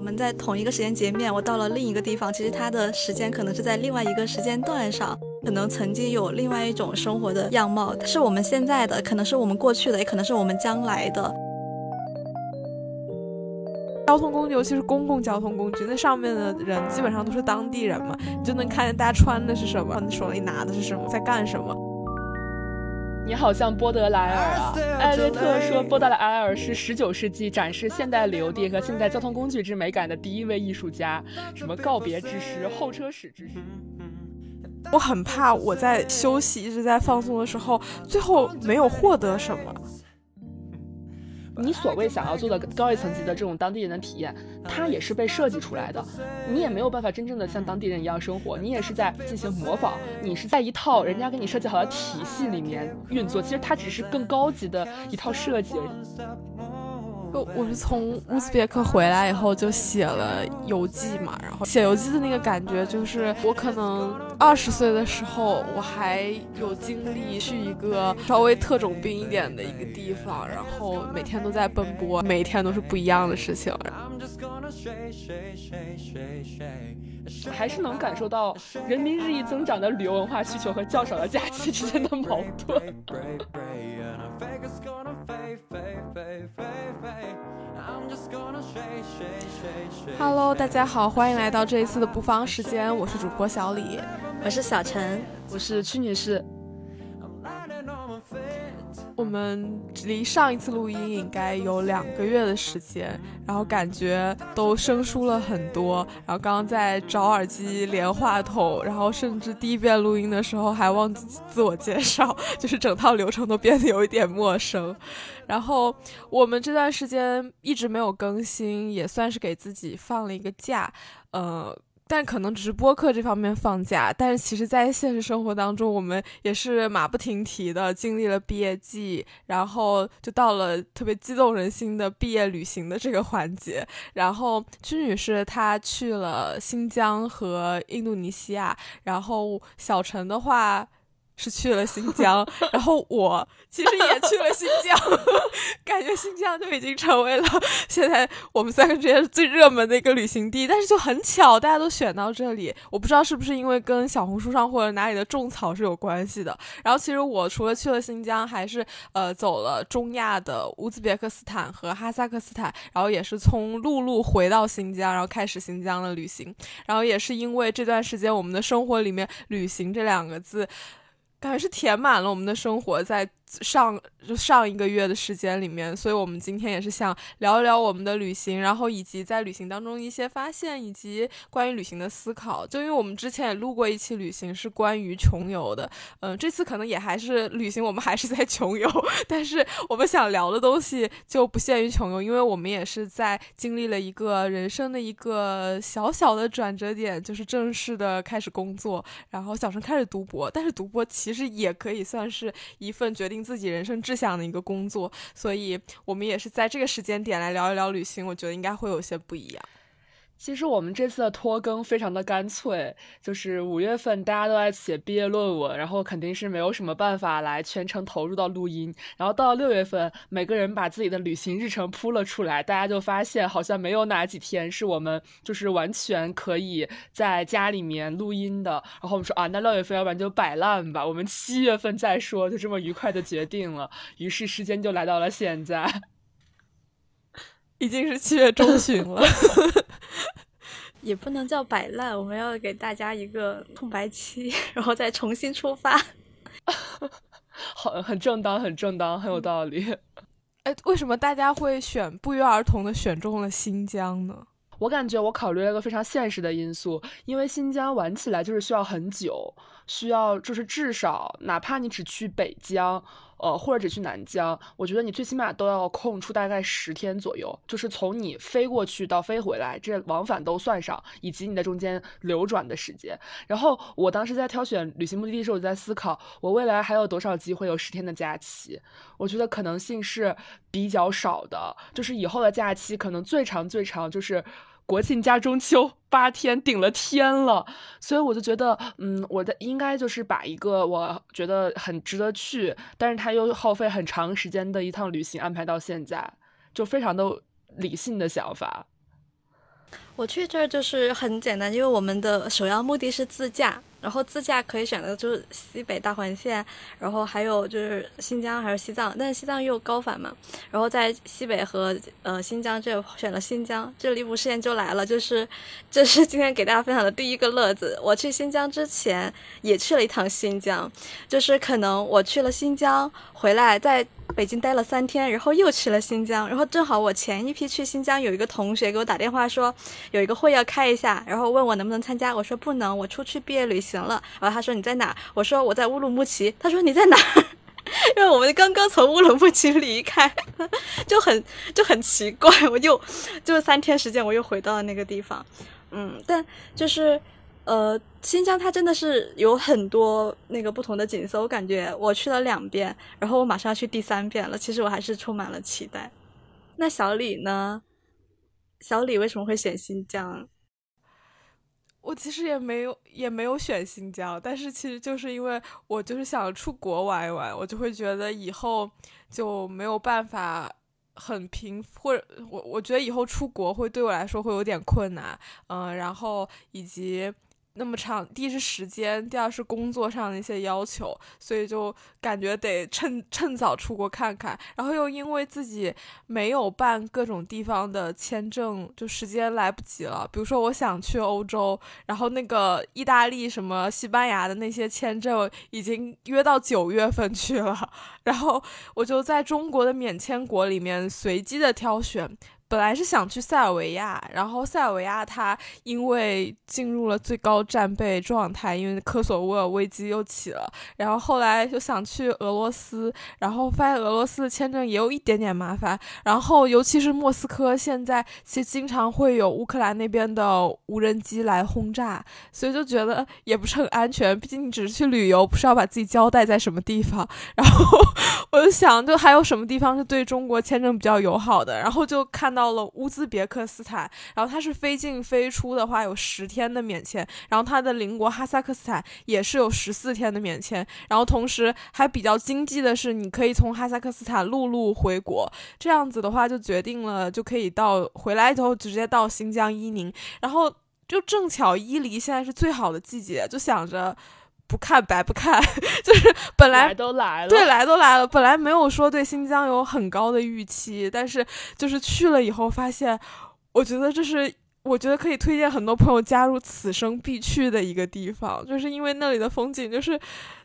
我们在同一个时间节面，我到了另一个地方，其实它的时间可能是在另外一个时间段上，可能曾经有另外一种生活的样貌，是我们现在的，可能是我们过去的，也可能是我们将来的。交通工具，尤其是公共交通工具，那上面的人基本上都是当地人嘛，你就能看见大家穿的是什么，你手里拿的是什么，在干什么。你好像波德莱尔啊！艾略特说，波德莱尔是19世纪展示现代旅游地和现代交通工具之美感的第一位艺术家。什么告别之诗、候车室之诗。我很怕我在休息、一直在放松的时候，最后没有获得什么。你所谓想要做的高一层级的这种当地人的体验，它也是被设计出来的。你也没有办法真正的像当地人一样生活，你也是在进行模仿。你是在一套人家给你设计好的体系里面运作，其实它只是更高级的一套设计。我就我是从乌兹别克回来以后就写了游记嘛，然后写游记的那个感觉就是我可能二十岁的时候我还有精力去一个稍微特种兵一点的一个地方，然后每天都在奔波，每一天都是不一样的事情。还是能感受到人民日益增长的旅游文化需求和较少的假期之间的矛盾。Hello，大家好，欢迎来到这一次的不方时间，我是主播小李，我是小陈，我是屈女士。我们离上一次录音应该有两个月的时间，然后感觉都生疏了很多。然后刚刚在找耳机、连话筒，然后甚至第一遍录音的时候还忘记自我介绍，就是整套流程都变得有一点陌生。然后我们这段时间一直没有更新，也算是给自己放了一个假，呃。但可能只是播课这方面放假，但是其实，在现实生活当中，我们也是马不停蹄的经历了毕业季，然后就到了特别激动人心的毕业旅行的这个环节。然后屈女士她去了新疆和印度尼西亚，然后小陈的话。是去了新疆，然后我其实也去了新疆，感觉新疆就已经成为了现在我们三个之间最热门的一个旅行地。但是就很巧，大家都选到这里，我不知道是不是因为跟小红书上或者哪里的种草是有关系的。然后其实我除了去了新疆，还是呃走了中亚的乌兹别克斯坦和哈萨克斯坦，然后也是从陆路回到新疆，然后开始新疆的旅行。然后也是因为这段时间我们的生活里面“旅行”这两个字。感觉是填满了我们的生活，在。上就上一个月的时间里面，所以我们今天也是想聊一聊我们的旅行，然后以及在旅行当中一些发现，以及关于旅行的思考。就因为我们之前也录过一期旅行，是关于穷游的，嗯，这次可能也还是旅行，我们还是在穷游，但是我们想聊的东西就不限于穷游，因为我们也是在经历了一个人生的一个小小的转折点，就是正式的开始工作，然后小陈开始读博，但是读博其实也可以算是一份决定。自己人生志向的一个工作，所以我们也是在这个时间点来聊一聊旅行，我觉得应该会有些不一样。其实我们这次的拖更非常的干脆，就是五月份大家都在写毕业论文，然后肯定是没有什么办法来全程投入到录音。然后到了六月份，每个人把自己的旅行日程铺了出来，大家就发现好像没有哪几天是我们就是完全可以在家里面录音的。然后我们说啊，那六月份要不然就摆烂吧，我们七月份再说，就这么愉快的决定了。于是时间就来到了现在。已经是七月中旬了，也不能叫摆烂，我们要给大家一个空白期，然后再重新出发。好，很正当，很正当，很有道理。哎，为什么大家会选不约而同的选中了新疆呢？我感觉我考虑了一个非常现实的因素，因为新疆玩起来就是需要很久，需要就是至少哪怕你只去北疆。呃，或者只去南疆，我觉得你最起码都要空出大概十天左右，就是从你飞过去到飞回来，这往返都算上，以及你在中间流转的时间。然后我当时在挑选旅行目的地的时候，我在思考，我未来还有多少机会有十天的假期？我觉得可能性是比较少的，就是以后的假期可能最长最长就是。国庆加中秋八天顶了天了，所以我就觉得，嗯，我的应该就是把一个我觉得很值得去，但是它又耗费很长时间的一趟旅行安排到现在，就非常的理性的想法。我去这儿就是很简单，因为我们的首要目的是自驾。然后自驾可以选择就是西北大环线，然后还有就是新疆还是西藏，但是西藏又高反嘛。然后在西北和呃新疆这选了新疆，这离谱事件就来了，就是这是今天给大家分享的第一个乐子。我去新疆之前也去了一趟新疆，就是可能我去了新疆回来在。北京待了三天，然后又去了新疆，然后正好我前一批去新疆有一个同学给我打电话说有一个会要开一下，然后问我能不能参加，我说不能，我出去毕业旅行了。然后他说你在哪？我说我在乌鲁木齐。他说你在哪？因为我们刚刚从乌鲁木齐离开，就很就很奇怪，我又就三天时间我又回到了那个地方，嗯，但就是。呃，新疆它真的是有很多那个不同的景色，我感觉我去了两遍，然后我马上要去第三遍了。其实我还是充满了期待。那小李呢？小李为什么会选新疆？我其实也没有也没有选新疆，但是其实就是因为我就是想出国玩一玩，我就会觉得以后就没有办法很平，或者我我觉得以后出国会对我来说会有点困难，嗯，然后以及。那么长，第一是时间，第二是工作上的一些要求，所以就感觉得趁趁早出国看看。然后又因为自己没有办各种地方的签证，就时间来不及了。比如说我想去欧洲，然后那个意大利、什么西班牙的那些签证已经约到九月份去了，然后我就在中国的免签国里面随机的挑选。本来是想去塞尔维亚，然后塞尔维亚它因为进入了最高战备状态，因为科索沃危机又起了，然后后来就想去俄罗斯，然后发现俄罗斯的签证也有一点点麻烦，然后尤其是莫斯科现在其实经常会有乌克兰那边的无人机来轰炸，所以就觉得也不是很安全，毕竟你只是去旅游，不是要把自己交代在什么地方，然后我就想，就还有什么地方是对中国签证比较友好的，然后就看到。到了乌兹别克斯坦，然后它是飞进飞出的话有十天的免签，然后它的邻国哈萨克斯坦也是有十四天的免签，然后同时还比较经济的是，你可以从哈萨克斯坦陆路回国，这样子的话就决定了就可以到回来之后直接到新疆伊宁，然后就正巧伊犁现在是最好的季节，就想着。不看白不看，就是本来都来了，对，来都来了。本来没有说对新疆有很高的预期，但是就是去了以后发现，我觉得这是我觉得可以推荐很多朋友加入此生必去的一个地方，就是因为那里的风景就是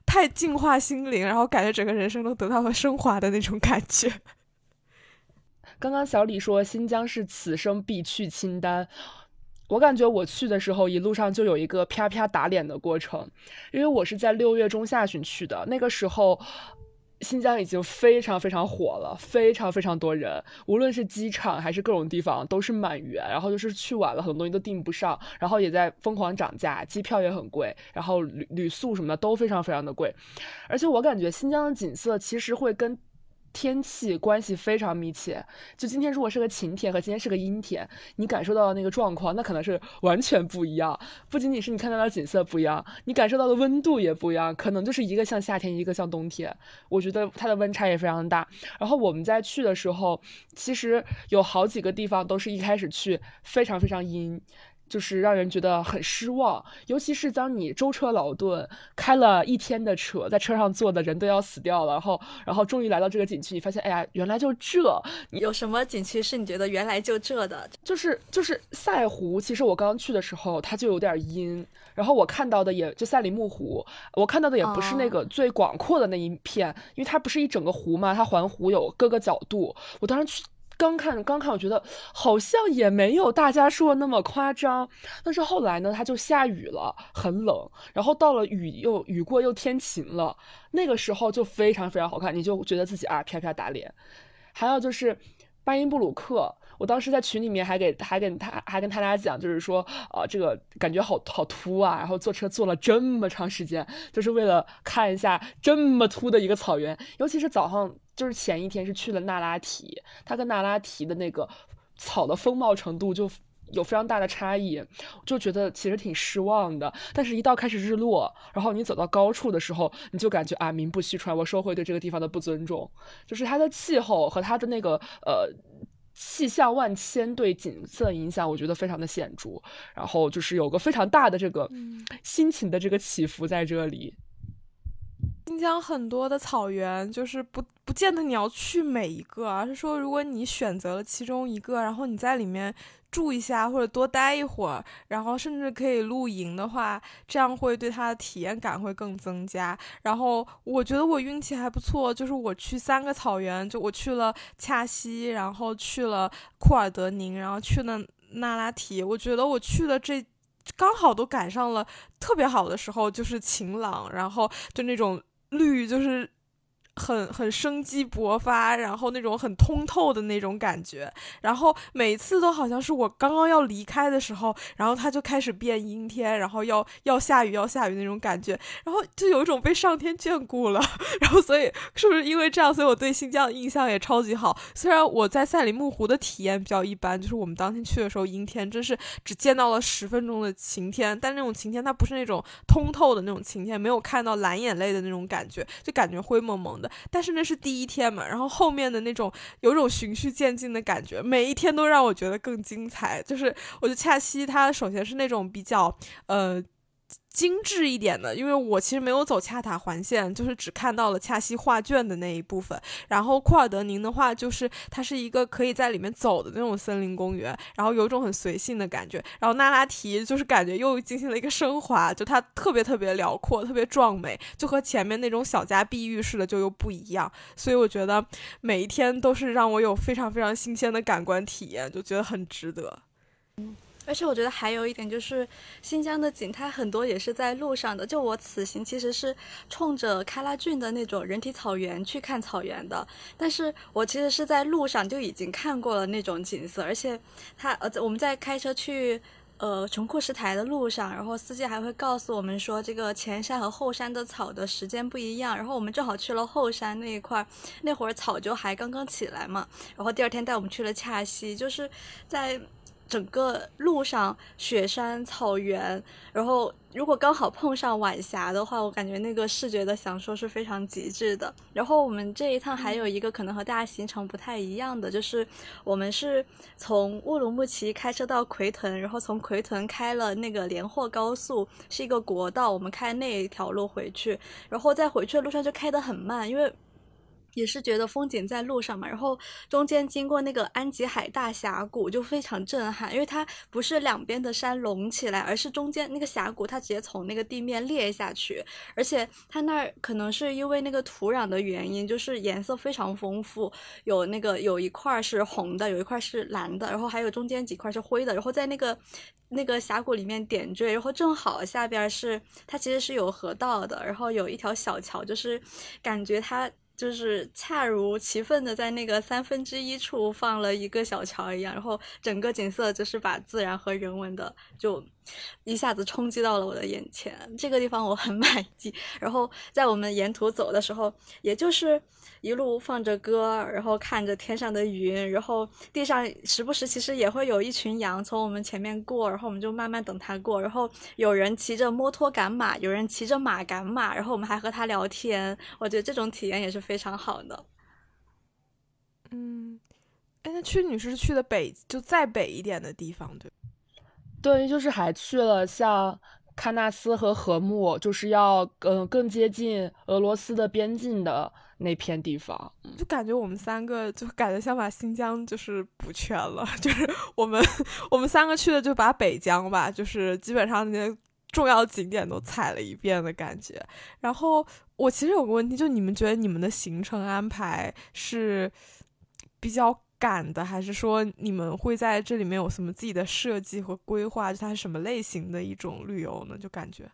太净化心灵，然后感觉整个人生都得到了升华的那种感觉。刚刚小李说新疆是此生必去清单。我感觉我去的时候，一路上就有一个啪啪打脸的过程，因为我是在六月中下旬去的，那个时候新疆已经非常非常火了，非常非常多人，无论是机场还是各种地方都是满员，然后就是去晚了，很多东西都订不上，然后也在疯狂涨价，机票也很贵，然后旅旅宿什么的都非常非常的贵，而且我感觉新疆的景色其实会跟。天气关系非常密切，就今天如果是个晴天和今天是个阴天，你感受到的那个状况，那可能是完全不一样。不仅仅是你看到的景色不一样，你感受到的温度也不一样，可能就是一个像夏天，一个像冬天。我觉得它的温差也非常大。然后我们在去的时候，其实有好几个地方都是一开始去非常非常阴。就是让人觉得很失望，尤其是当你舟车劳顿开了一天的车，在车上坐的人都要死掉了，然后，然后终于来到这个景区，你发现，哎呀，原来就这。有什么景区是你觉得原来就这的？就是就是赛湖，其实我刚去的时候它就有点阴，然后我看到的也就赛里木湖，我看到的也不是那个最广阔的那一片，因为它不是一整个湖嘛，它环湖有各个角度。我当时去。刚看刚看，我觉得好像也没有大家说的那么夸张。但是后来呢，它就下雨了，很冷。然后到了雨又雨过又天晴了，那个时候就非常非常好看，你就觉得自己啊啪啪打脸。还有就是巴音布鲁克，我当时在群里面还给还跟他还跟他俩讲，就是说啊这个感觉好好秃啊，然后坐车坐了这么长时间，就是为了看一下这么秃的一个草原，尤其是早上。就是前一天是去了那拉提，它跟那拉提的那个草的风貌程度就有非常大的差异，就觉得其实挺失望的。但是，一到开始日落，然后你走到高处的时候，你就感觉啊，名不虚传，我收回对这个地方的不尊重。就是它的气候和它的那个呃气象万千对景色影响，我觉得非常的显著。然后就是有个非常大的这个心情的这个起伏在这里。新疆很多的草原，就是不不见得你要去每一个，而是说如果你选择了其中一个，然后你在里面住一下或者多待一会儿，然后甚至可以露营的话，这样会对它的体验感会更增加。然后我觉得我运气还不错，就是我去三个草原，就我去了恰西，然后去了库尔德宁，然后去了那拉提，我觉得我去的这刚好都赶上了特别好的时候，就是晴朗，然后就那种。绿就是很很生机勃发，然后那种很通透的那种感觉，然后每次都好像是我刚刚要离开的时候，然后它就开始变阴天，然后要要下雨要下雨那种感觉，然后就有一种被上天眷顾了，然后所以是不是因为这样，所以我对新疆的印象也超级好。虽然我在赛里木湖的体验比较一般，就是我们当天去的时候阴天，真是只见到了十分钟的晴天，但那种晴天它不是那种通透的那种晴天，没有看到蓝眼泪的那种感觉，就感觉灰蒙蒙的。但是那是第一天嘛，然后后面的那种有种循序渐进的感觉，每一天都让我觉得更精彩。就是我觉得恰西他首先是那种比较呃。精致一点的，因为我其实没有走恰塔环线，就是只看到了恰西画卷的那一部分。然后库尔德宁的话，就是它是一个可以在里面走的那种森林公园，然后有一种很随性的感觉。然后那拉提就是感觉又进行了一个升华，就它特别特别辽阔，特别壮美，就和前面那种小家碧玉似的就又不一样。所以我觉得每一天都是让我有非常非常新鲜的感官体验，就觉得很值得。嗯。而且我觉得还有一点就是，新疆的景它很多也是在路上的。就我此行其实是冲着喀拉峻的那种人体草原去看草原的，但是我其实是在路上就已经看过了那种景色。而且他呃，我们在开车去呃琼库什台的路上，然后司机还会告诉我们说，这个前山和后山的草的时间不一样。然后我们正好去了后山那一块，那会儿草就还刚刚起来嘛。然后第二天带我们去了恰西，就是在。整个路上雪山草原，然后如果刚好碰上晚霞的话，我感觉那个视觉的享受是非常极致的。然后我们这一趟还有一个可能和大家行程不太一样的，就是我们是从乌鲁木齐开车到奎屯，然后从奎屯开了那个连霍高速，是一个国道，我们开那一条路回去，然后在回去的路上就开得很慢，因为。也是觉得风景在路上嘛，然后中间经过那个安吉海大峡谷就非常震撼，因为它不是两边的山隆起来，而是中间那个峡谷它直接从那个地面裂下去，而且它那儿可能是因为那个土壤的原因，就是颜色非常丰富，有那个有一块是红的，有一块是蓝的，然后还有中间几块是灰的，然后在那个那个峡谷里面点缀，然后正好下边是它其实是有河道的，然后有一条小桥，就是感觉它。就是恰如其分的在那个三分之一处放了一个小桥一样，然后整个景色就是把自然和人文的就一下子冲击到了我的眼前。这个地方我很 满意。然后在我们沿途走的时候，也就是。一路放着歌，然后看着天上的云，然后地上时不时其实也会有一群羊从我们前面过，然后我们就慢慢等它过。然后有人骑着摩托赶马，有人骑着马赶马，然后我们还和他聊天。我觉得这种体验也是非常好的。嗯，哎，那屈女士是去的北，就再北一点的地方，对？对，就是还去了像喀纳斯和禾木，就是要嗯更接近俄罗斯的边境的。那片地方，就感觉我们三个就感觉像把新疆就是补全了，就是我们我们三个去的就把北疆吧，就是基本上那些重要景点都踩了一遍的感觉。然后我其实有个问题，就你们觉得你们的行程安排是比较赶的，还是说你们会在这里面有什么自己的设计和规划？就它是什么类型的一种旅游呢？就感觉。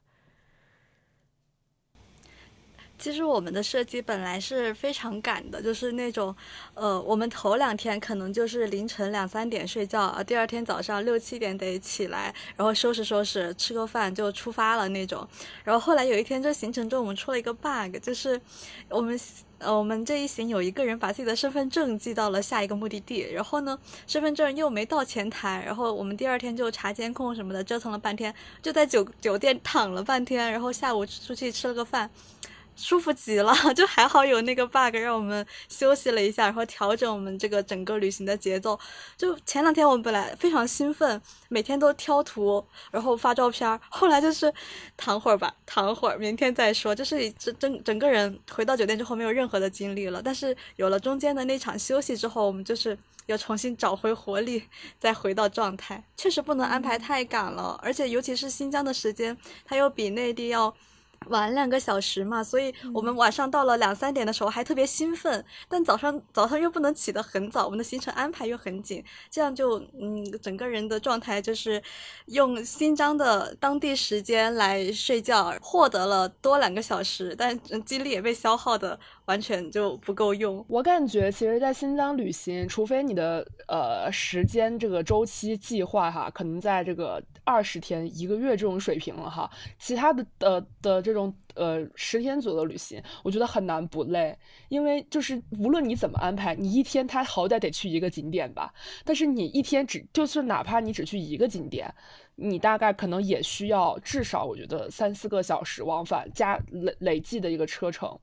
其实我们的设计本来是非常赶的，就是那种，呃，我们头两天可能就是凌晨两三点睡觉啊，第二天早上六七点得起来，然后收拾收拾，吃个饭就出发了那种。然后后来有一天这行程中我们出了一个 bug，就是我们呃我们这一行有一个人把自己的身份证寄到了下一个目的地，然后呢身份证又没到前台，然后我们第二天就查监控什么的，折腾了半天，就在酒酒店躺了半天，然后下午出去吃了个饭。舒服极了，就还好有那个 bug 让我们休息了一下，然后调整我们这个整个旅行的节奏。就前两天我们本来非常兴奋，每天都挑图，然后发照片，后来就是躺会儿吧，躺会儿，明天再说。就是整整整个人回到酒店之后没有任何的精力了，但是有了中间的那场休息之后，我们就是要重新找回活力，再回到状态。确实不能安排太赶了，而且尤其是新疆的时间，它又比内地要。晚两个小时嘛，所以我们晚上到了两三点的时候还特别兴奋，但早上早上又不能起得很早，我们的行程安排又很紧，这样就嗯，整个人的状态就是用新疆的当地时间来睡觉，获得了多两个小时，但精力也被消耗的完全就不够用。我感觉其实，在新疆旅行，除非你的呃时间这个周期计划哈，可能在这个二十天一个月这种水平了哈，其他的呃的这。这种呃十天左右的旅行，我觉得很难不累，因为就是无论你怎么安排，你一天他好歹得去一个景点吧。但是你一天只就是哪怕你只去一个景点，你大概可能也需要至少我觉得三四个小时往返加累累计的一个车程。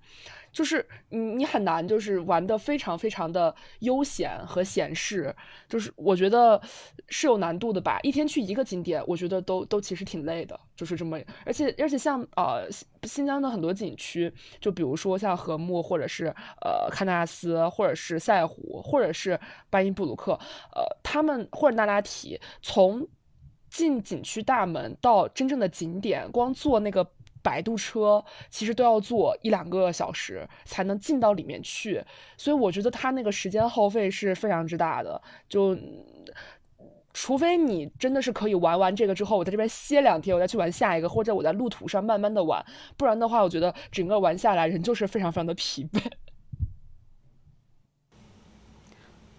就是你你很难就是玩的非常非常的悠闲和闲适，就是我觉得是有难度的吧。一天去一个景点，我觉得都都其实挺累的，就是这么。而且而且像呃新疆的很多景区，就比如说像禾木，或者是呃喀纳斯，或者是赛湖，或者是巴音布鲁克，呃他们或者那拉提，从进景区大门到真正的景点，光坐那个。摆渡车其实都要坐一两个小时才能进到里面去，所以我觉得它那个时间耗费是非常之大的。就除非你真的是可以玩完这个之后，我在这边歇两天，我再去玩下一个，或者我在路途上慢慢的玩，不然的话，我觉得整个玩下来人就是非常非常的疲惫。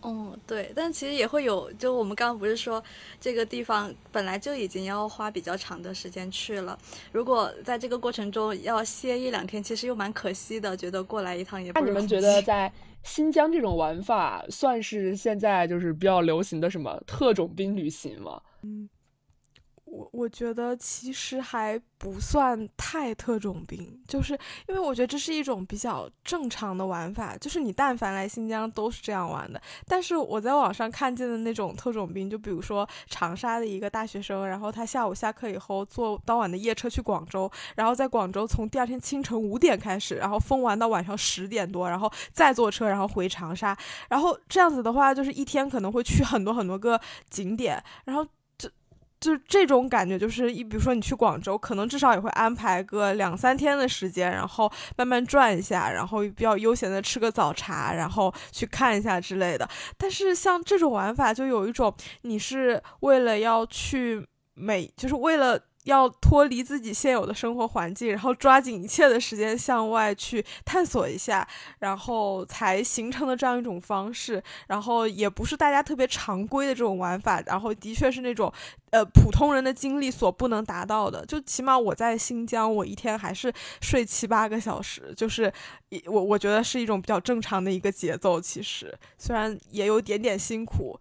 嗯，对，但其实也会有，就我们刚刚不是说这个地方本来就已经要花比较长的时间去了，如果在这个过程中要歇一两天，其实又蛮可惜的，觉得过来一趟也。那你们觉得在新疆这种玩法算是现在就是比较流行的什么特种兵旅行吗？嗯。我我觉得其实还不算太特种兵，就是因为我觉得这是一种比较正常的玩法，就是你但凡来新疆都是这样玩的。但是我在网上看见的那种特种兵，就比如说长沙的一个大学生，然后他下午下课以后坐当晚的夜车去广州，然后在广州从第二天清晨五点开始，然后疯玩到晚上十点多，然后再坐车然后回长沙，然后这样子的话，就是一天可能会去很多很多个景点，然后。就这种感觉，就是一，比如说你去广州，可能至少也会安排个两三天的时间，然后慢慢转一下，然后比较悠闲的吃个早茶，然后去看一下之类的。但是像这种玩法，就有一种你是为了要去美，就是为了。要脱离自己现有的生活环境，然后抓紧一切的时间向外去探索一下，然后才形成的这样一种方式。然后也不是大家特别常规的这种玩法，然后的确是那种呃普通人的精力所不能达到的。就起码我在新疆，我一天还是睡七八个小时，就是我我觉得是一种比较正常的一个节奏。其实虽然也有点点辛苦。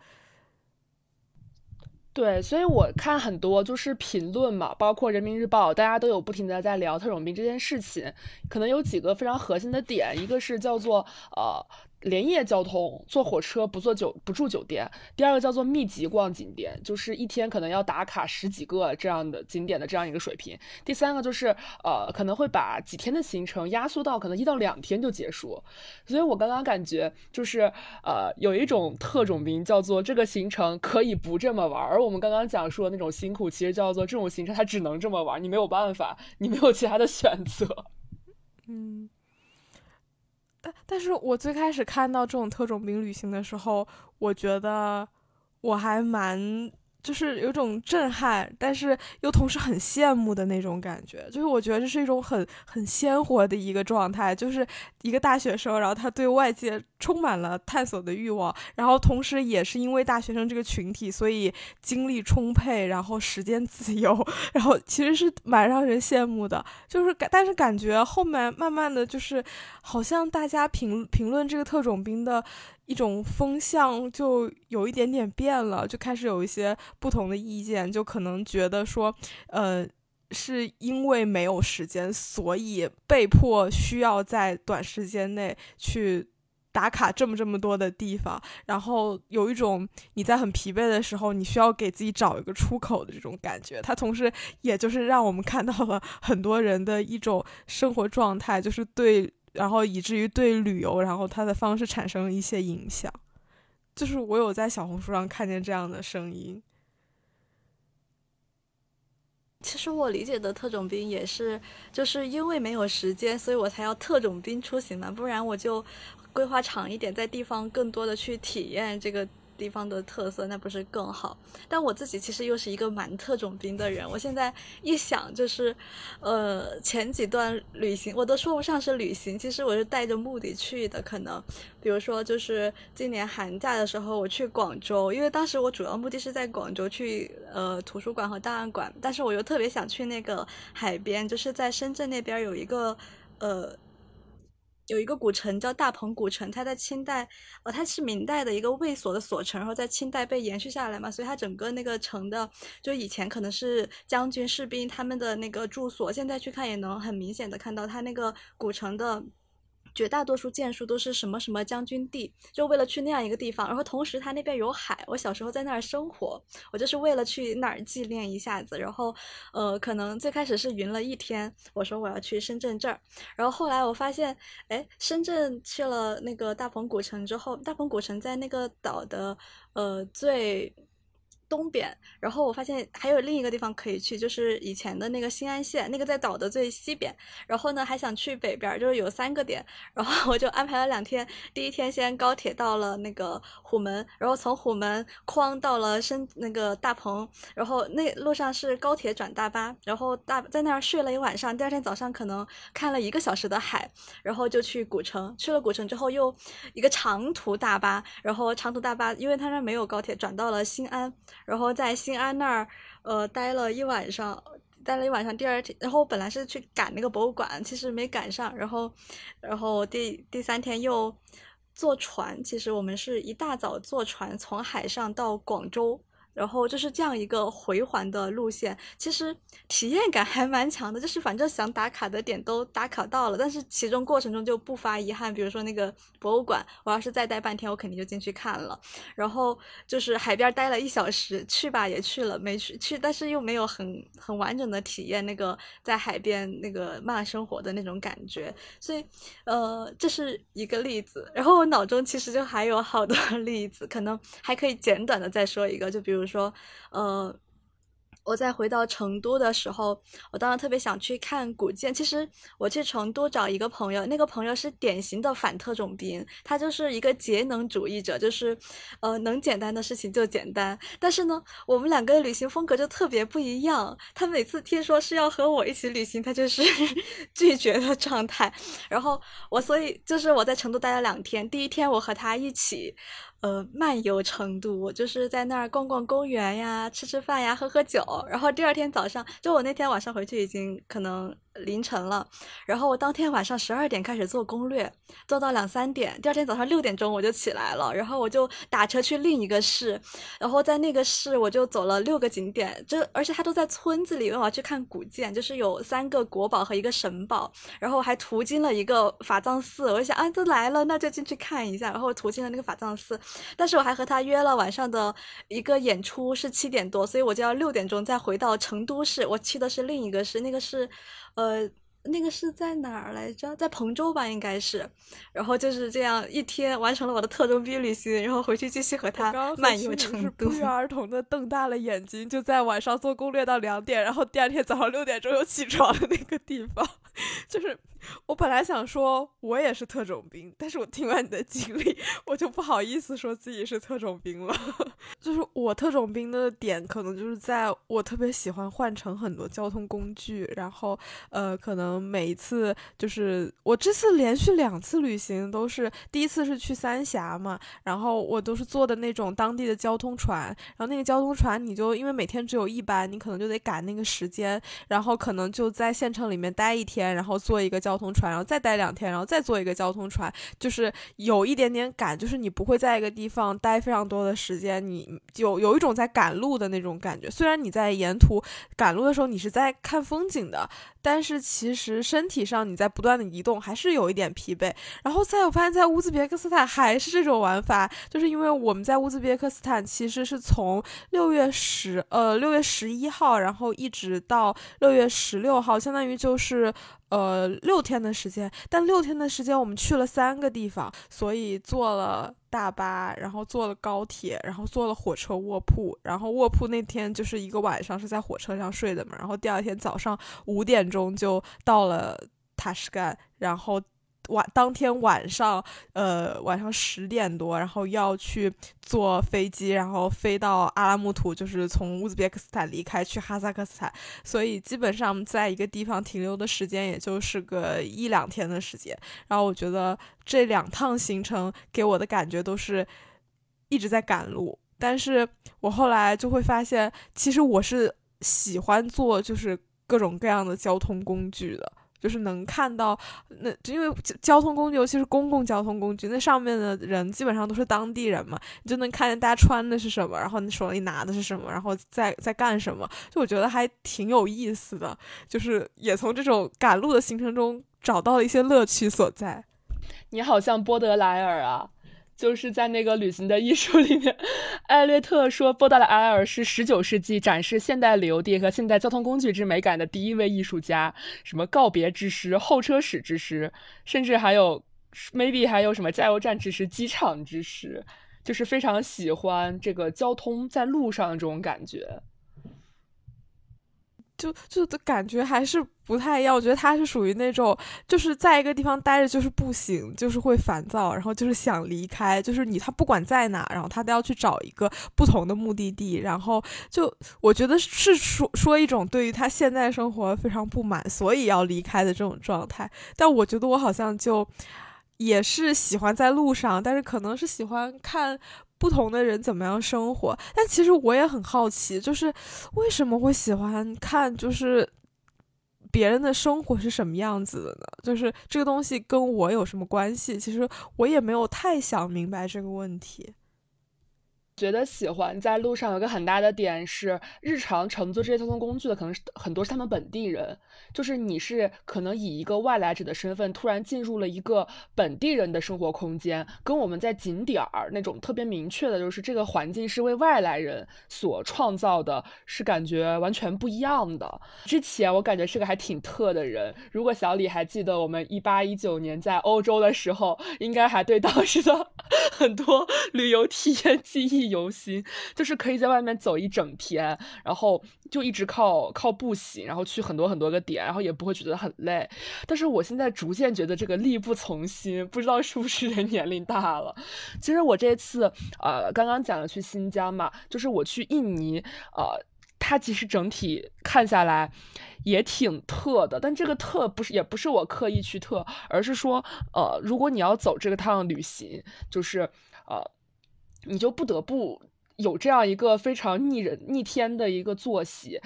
对，所以我看很多就是评论嘛，包括人民日报，大家都有不停的在聊特种兵这件事情，可能有几个非常核心的点，一个是叫做呃。连夜交通，坐火车不坐酒不住酒店。第二个叫做密集逛景点，就是一天可能要打卡十几个这样的景点的这样一个水平。第三个就是呃可能会把几天的行程压缩到可能一到两天就结束。所以我刚刚感觉就是呃有一种特种兵叫做这个行程可以不这么玩，而我们刚刚讲述的那种辛苦其实叫做这种行程它只能这么玩，你没有办法，你没有其他的选择。嗯。但但是我最开始看到这种特种兵旅行的时候，我觉得我还蛮。就是有种震撼，但是又同时很羡慕的那种感觉。就是我觉得这是一种很很鲜活的一个状态，就是一个大学生，然后他对外界充满了探索的欲望，然后同时也是因为大学生这个群体，所以精力充沛，然后时间自由，然后其实是蛮让人羡慕的。就是感，但是感觉后面慢慢的就是，好像大家评评论这个特种兵的。一种风向就有一点点变了，就开始有一些不同的意见，就可能觉得说，呃，是因为没有时间，所以被迫需要在短时间内去。打卡这么这么多的地方，然后有一种你在很疲惫的时候，你需要给自己找一个出口的这种感觉。它同时也就是让我们看到了很多人的一种生活状态，就是对，然后以至于对旅游，然后它的方式产生一些影响。就是我有在小红书上看见这样的声音。其实我理解的特种兵也是，就是因为没有时间，所以我才要特种兵出行嘛，不然我就。规划长一点，在地方更多的去体验这个地方的特色，那不是更好？但我自己其实又是一个蛮特种兵的人。我现在一想，就是，呃，前几段旅行我都说不上是旅行，其实我是带着目的去的。可能，比如说，就是今年寒假的时候，我去广州，因为当时我主要目的是在广州去呃图书馆和档案馆，但是我又特别想去那个海边，就是在深圳那边有一个呃。有一个古城叫大鹏古城，它在清代，呃，它是明代的一个卫所的所城，然后在清代被延续下来嘛，所以它整个那个城的，就以前可能是将军士兵他们的那个住所，现在去看也能很明显的看到它那个古城的。绝大多数建筑都是什么什么将军地，就为了去那样一个地方。然后同时他那边有海，我小时候在那儿生活，我就是为了去那儿纪念一下子。然后，呃，可能最开始是云了一天，我说我要去深圳这儿。然后后来我发现，哎，深圳去了那个大鹏古城之后，大鹏古城在那个岛的呃最。东边，然后我发现还有另一个地方可以去，就是以前的那个新安县，那个在岛的最西边。然后呢，还想去北边，就是有三个点。然后 我就安排了两天，第一天先高铁到了那个虎门，然后从虎门哐到了深那个大鹏，然后那路上是高铁转大巴，然后大在那儿睡了一晚上。第二天早上可能看了一个小时的海，然后就去古城。去了古城之后又一个长途大巴，然后长途大巴因为他那没有高铁，转到了新安。然后在新安那儿，呃，待了一晚上，待了一晚上。第二天，然后我本来是去赶那个博物馆，其实没赶上。然后，然后第第三天又坐船，其实我们是一大早坐船从海上到广州。然后就是这样一个回环的路线，其实体验感还蛮强的。就是反正想打卡的点都打卡到了，但是其中过程中就不乏遗憾。比如说那个博物馆，我要是再待半天，我肯定就进去看了。然后就是海边待了一小时，去吧也去了，没去去，但是又没有很很完整的体验那个在海边那个慢生活的那种感觉。所以，呃，这是一个例子。然后我脑中其实就还有好多 例子，可能还可以简短的再说一个，就比如。说，呃。我在回到成都的时候，我当时特别想去看古建。其实我去成都找一个朋友，那个朋友是典型的反特种兵，他就是一个节能主义者，就是，呃，能简单的事情就简单。但是呢，我们两个旅行风格就特别不一样。他每次听说是要和我一起旅行，他就是 拒绝的状态。然后我，所以就是我在成都待了两天。第一天我和他一起，呃，漫游程度，我，就是在那儿逛逛公园呀，吃吃饭呀，喝喝酒。然后第二天早上，就我那天晚上回去已经可能。凌晨了，然后我当天晚上十二点开始做攻略，做到两三点。第二天早上六点钟我就起来了，然后我就打车去另一个市，然后在那个市我就走了六个景点，就而且它都在村子里。我要去看古建，就是有三个国宝和一个神宝，然后还途经了一个法藏寺。我想啊，都来了，那就进去看一下。然后途经了那个法藏寺，但是我还和他约了晚上的一个演出是七点多，所以我就要六点钟再回到成都市。我去的是另一个市，那个是。呃，那个是在哪儿来着？在彭州吧，应该是。然后就是这样一天完成了我的特种兵旅行，然后回去继续和他漫游成都。不约而同的瞪大了眼睛，就在晚上做攻略到两点，然后第二天早上六点钟又起床的那个地方，就是。我本来想说，我也是特种兵，但是我听完你的经历，我就不好意思说自己是特种兵了。就是我特种兵的点，可能就是在我特别喜欢换乘很多交通工具，然后呃，可能每一次就是我这次连续两次旅行都是，第一次是去三峡嘛，然后我都是坐的那种当地的交通船，然后那个交通船你就因为每天只有一班，你可能就得赶那个时间，然后可能就在县城里面待一天，然后坐一个。交通船，然后再待两天，然后再坐一个交通船，就是有一点点赶，就是你不会在一个地方待非常多的时间，你有有一种在赶路的那种感觉。虽然你在沿途赶路的时候，你是在看风景的。但是其实实身体上你在不断的移动，还是有一点疲惫。然后再我发现，在乌兹别克斯坦还是这种玩法，就是因为我们在乌兹别克斯坦其实是从六月十呃六月十一号，然后一直到六月十六号，相当于就是。呃，六天的时间，但六天的时间我们去了三个地方，所以坐了大巴，然后坐了高铁，然后坐了火车卧铺，然后卧铺那天就是一个晚上是在火车上睡的嘛，然后第二天早上五点钟就到了塔什干，然后。晚当天晚上，呃，晚上十点多，然后要去坐飞机，然后飞到阿拉木图，就是从乌兹别克斯坦离开去哈萨克斯坦，所以基本上在一个地方停留的时间也就是个一两天的时间。然后我觉得这两趟行程给我的感觉都是一直在赶路，但是我后来就会发现，其实我是喜欢坐就是各种各样的交通工具的。就是能看到，那因为交通工具，尤其是公共交通工具，那上面的人基本上都是当地人嘛，你就能看见大家穿的是什么，然后你手里拿的是什么，然后在在干什么，就我觉得还挺有意思的，就是也从这种赶路的行程中找到了一些乐趣所在。你好像波德莱尔啊。就是在那个旅行的艺术里面，艾略特说，波德莱尔是十九世纪展示现代旅游地和现代交通工具之美感的第一位艺术家。什么告别之诗、候车室之诗，甚至还有 maybe 还有什么加油站之诗、机场之诗，就是非常喜欢这个交通在路上的这种感觉。就就的感觉还是不太一样，我觉得他是属于那种，就是在一个地方待着就是不行，就是会烦躁，然后就是想离开，就是你他不管在哪，然后他都要去找一个不同的目的地，然后就我觉得是说说一种对于他现在生活非常不满，所以要离开的这种状态。但我觉得我好像就也是喜欢在路上，但是可能是喜欢看。不同的人怎么样生活？但其实我也很好奇，就是为什么会喜欢看，就是别人的生活是什么样子的呢？就是这个东西跟我有什么关系？其实我也没有太想明白这个问题。觉得喜欢在路上有个很大的点是，日常乘坐这些交通工具的可能是很多是他们本地人，就是你是可能以一个外来者的身份突然进入了一个本地人的生活空间，跟我们在景点儿那种特别明确的，就是这个环境是为外来人所创造的，是感觉完全不一样的。之前我感觉是个还挺特的人，如果小李还记得我们一八一九年在欧洲的时候，应该还对当时的 很多旅游体验记忆。游心就是可以在外面走一整天，然后就一直靠靠步行，然后去很多很多个点，然后也不会觉得很累。但是我现在逐渐觉得这个力不从心，不知道是不是人年龄大了。其实我这次呃刚刚讲了去新疆嘛，就是我去印尼，呃，它其实整体看下来也挺特的，但这个特不是也不是我刻意去特，而是说呃如果你要走这个趟旅行，就是呃。你就不得不有这样一个非常逆人逆天的一个作息，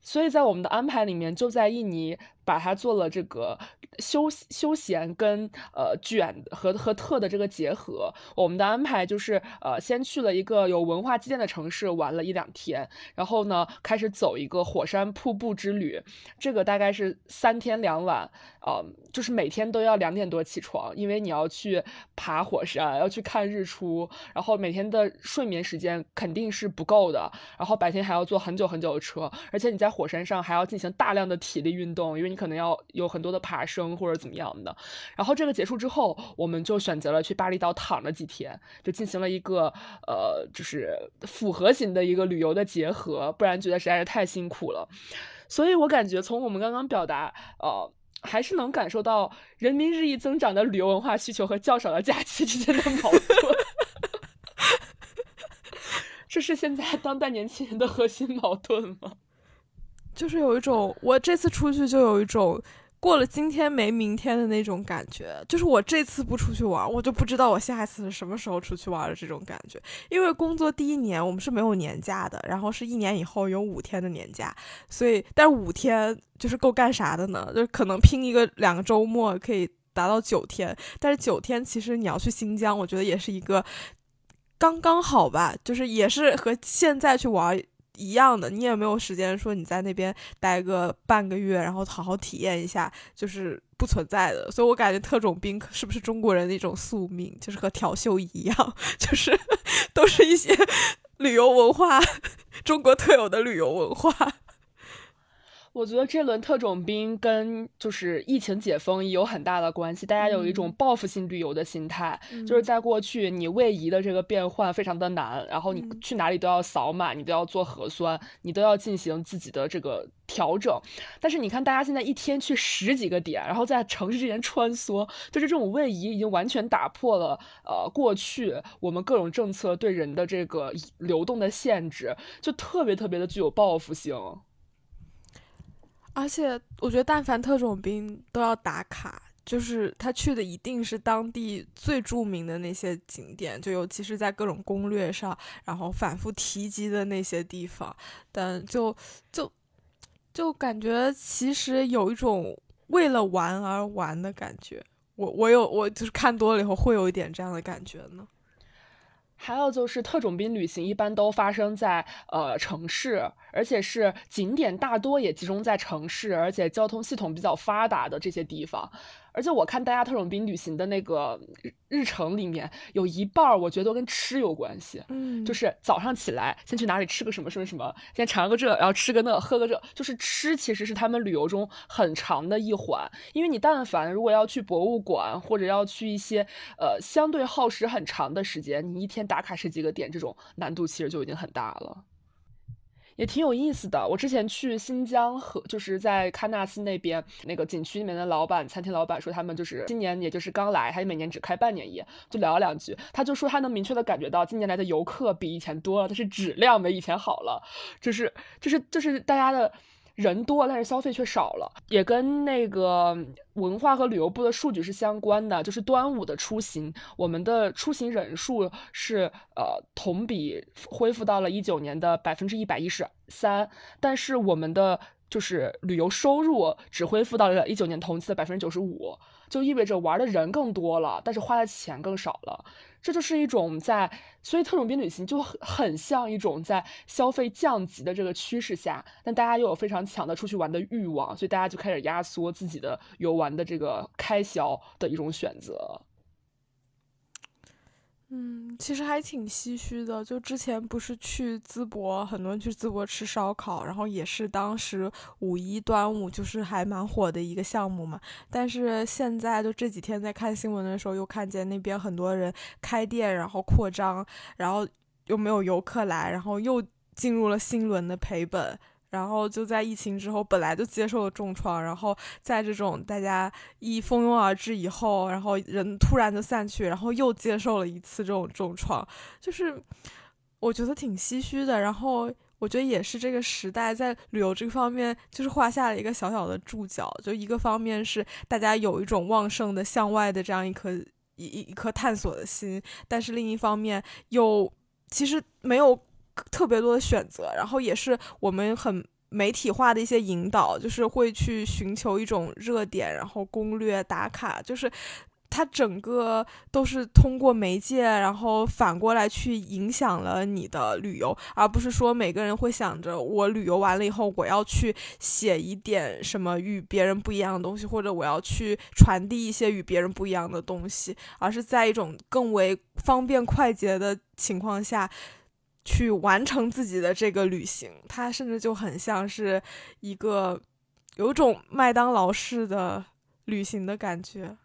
所以在我们的安排里面，就在印尼把它做了这个。休休闲跟呃卷和和特的这个结合，我们的安排就是呃先去了一个有文化积淀的城市玩了一两天，然后呢开始走一个火山瀑布之旅，这个大概是三天两晚，呃就是每天都要两点多起床，因为你要去爬火山，要去看日出，然后每天的睡眠时间肯定是不够的，然后白天还要坐很久很久的车，而且你在火山上还要进行大量的体力运动，因为你可能要有很多的爬升。或者怎么样的，然后这个结束之后，我们就选择了去巴厘岛躺了几天，就进行了一个呃，就是复合型的一个旅游的结合，不然觉得实在是太辛苦了。所以我感觉从我们刚刚表达，呃，还是能感受到人民日益增长的旅游文化需求和较少的假期之间的矛盾。这是现在当代年轻人的核心矛盾吗？就是有一种，我这次出去就有一种。过了今天没明天的那种感觉，就是我这次不出去玩，我就不知道我下一次是什么时候出去玩的这种感觉。因为工作第一年我们是没有年假的，然后是一年以后有五天的年假，所以但五天就是够干啥的呢？就可能拼一个两个周末可以达到九天，但是九天其实你要去新疆，我觉得也是一个刚刚好吧，就是也是和现在去玩。一样的，你也没有时间说你在那边待个半个月，然后好好体验一下，就是不存在的。所以我感觉特种兵是不是中国人的一种宿命，就是和调休一样，就是都是一些旅游文化，中国特有的旅游文化。我觉得这轮特种兵跟就是疫情解封也有很大的关系，大家有一种报复性旅游的心态，就是在过去你位移的这个变换非常的难，然后你去哪里都要扫码，你都要做核酸，你都要进行自己的这个调整。但是你看，大家现在一天去十几个点，然后在城市之间穿梭，就是这种位移已经完全打破了呃过去我们各种政策对人的这个流动的限制，就特别特别的具有报复性。而且我觉得，但凡特种兵都要打卡，就是他去的一定是当地最著名的那些景点，就尤其是在各种攻略上，然后反复提及的那些地方。但就就就感觉其实有一种为了玩而玩的感觉。我我有我就是看多了以后会有一点这样的感觉呢。还有就是特种兵旅行一般都发生在呃城市，而且是景点大多也集中在城市，而且交通系统比较发达的这些地方。而且我看大家特种兵旅行的那个日程里面，有一半儿我觉得都跟吃有关系。嗯，就是早上起来先去哪里吃个什么什么什么，先尝个这，然后吃个那，喝个这，就是吃其实是他们旅游中很长的一环。因为你但凡如果要去博物馆或者要去一些呃相对耗时很长的时间，你一天打卡十几个点，这种难度其实就已经很大了。也挺有意思的。我之前去新疆和就是在喀纳斯那边那个景区里面的老板，餐厅老板说他们就是今年也就是刚来，他每年只开半年业，就聊了两句，他就说他能明确的感觉到今年来的游客比以前多了，但是质量没以前好了，就是就是就是大家的。人多，但是消费却少了，也跟那个文化和旅游部的数据是相关的。就是端午的出行，我们的出行人数是呃同比恢复到了一九年的百分之一百一十三，但是我们的就是旅游收入只恢复到了一九年同期的百分之九十五，就意味着玩的人更多了，但是花的钱更少了。这就是一种在，所以特种兵旅行就很很像一种在消费降级的这个趋势下，但大家又有非常强的出去玩的欲望，所以大家就开始压缩自己的游玩的这个开销的一种选择。嗯，其实还挺唏嘘的。就之前不是去淄博，很多人去淄博吃烧烤，然后也是当时五一、端午就是还蛮火的一个项目嘛。但是现在就这几天在看新闻的时候，又看见那边很多人开店，然后扩张，然后又没有游客来，然后又进入了新一轮的赔本。然后就在疫情之后，本来就接受了重创，然后在这种大家一蜂拥而至以后，然后人突然的散去，然后又接受了一次这种重创，就是我觉得挺唏嘘的。然后我觉得也是这个时代在旅游这方面，就是画下了一个小小的注脚。就一个方面是大家有一种旺盛的向外的这样一颗一一颗探索的心，但是另一方面又其实没有。特别多的选择，然后也是我们很媒体化的一些引导，就是会去寻求一种热点，然后攻略打卡，就是它整个都是通过媒介，然后反过来去影响了你的旅游，而不是说每个人会想着我旅游完了以后，我要去写一点什么与别人不一样的东西，或者我要去传递一些与别人不一样的东西，而是在一种更为方便快捷的情况下。去完成自己的这个旅行，它甚至就很像是一个有种麦当劳式的旅行的感觉，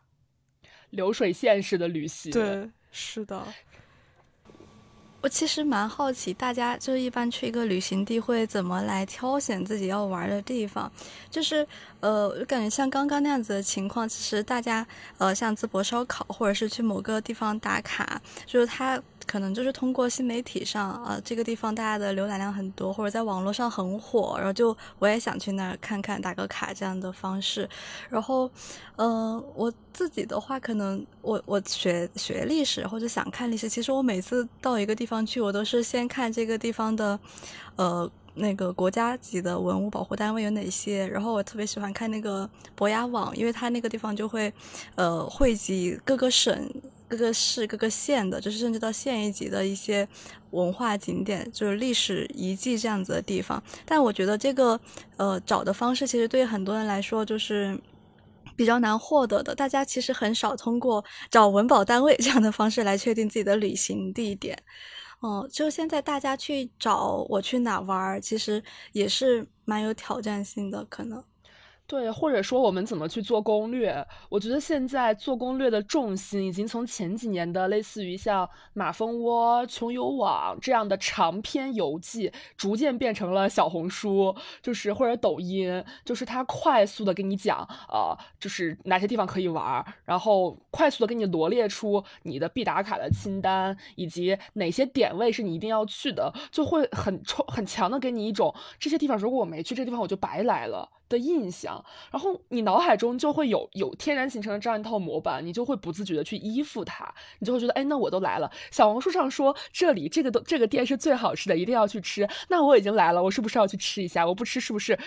流水线式的旅行。对，是的。我其实蛮好奇，大家就一般去一个旅行地会怎么来挑选自己要玩的地方？就是呃，我感觉像刚刚那样子的情况，其实大家呃，像淄博烧烤，或者是去某个地方打卡，就是它。可能就是通过新媒体上啊，这个地方大家的浏览量很多，或者在网络上很火，然后就我也想去那儿看看，打个卡这样的方式。然后，嗯，我自己的话，可能我我学学历史或者想看历史，其实我每次到一个地方去，我都是先看这个地方的，呃。那个国家级的文物保护单位有哪些？然后我特别喜欢看那个博雅网，因为它那个地方就会，呃，汇集各个省、各个市、各个县的，就是甚至到县一级的一些文化景点，就是历史遗迹这样子的地方。但我觉得这个，呃，找的方式其实对很多人来说就是比较难获得的。大家其实很少通过找文保单位 这样的方式来确定自己的旅行地点。哦，就现在大家去找我去哪玩，其实也是蛮有挑战性的，可能。对，或者说我们怎么去做攻略？我觉得现在做攻略的重心已经从前几年的类似于像马蜂窝、穷游网这样的长篇游记，逐渐变成了小红书，就是或者抖音，就是它快速的给你讲，呃，就是哪些地方可以玩，然后快速的给你罗列出你的必打卡的清单，以及哪些点位是你一定要去的，就会很冲很强的给你一种这些地方如果我没去，这地方我就白来了。的印象，然后你脑海中就会有有天然形成的这样一套模板，你就会不自觉的去依附它，你就会觉得，哎，那我都来了，小红书上说这里这个都这个店是最好吃的，一定要去吃，那我已经来了，我是不是要去吃一下？我不吃是不是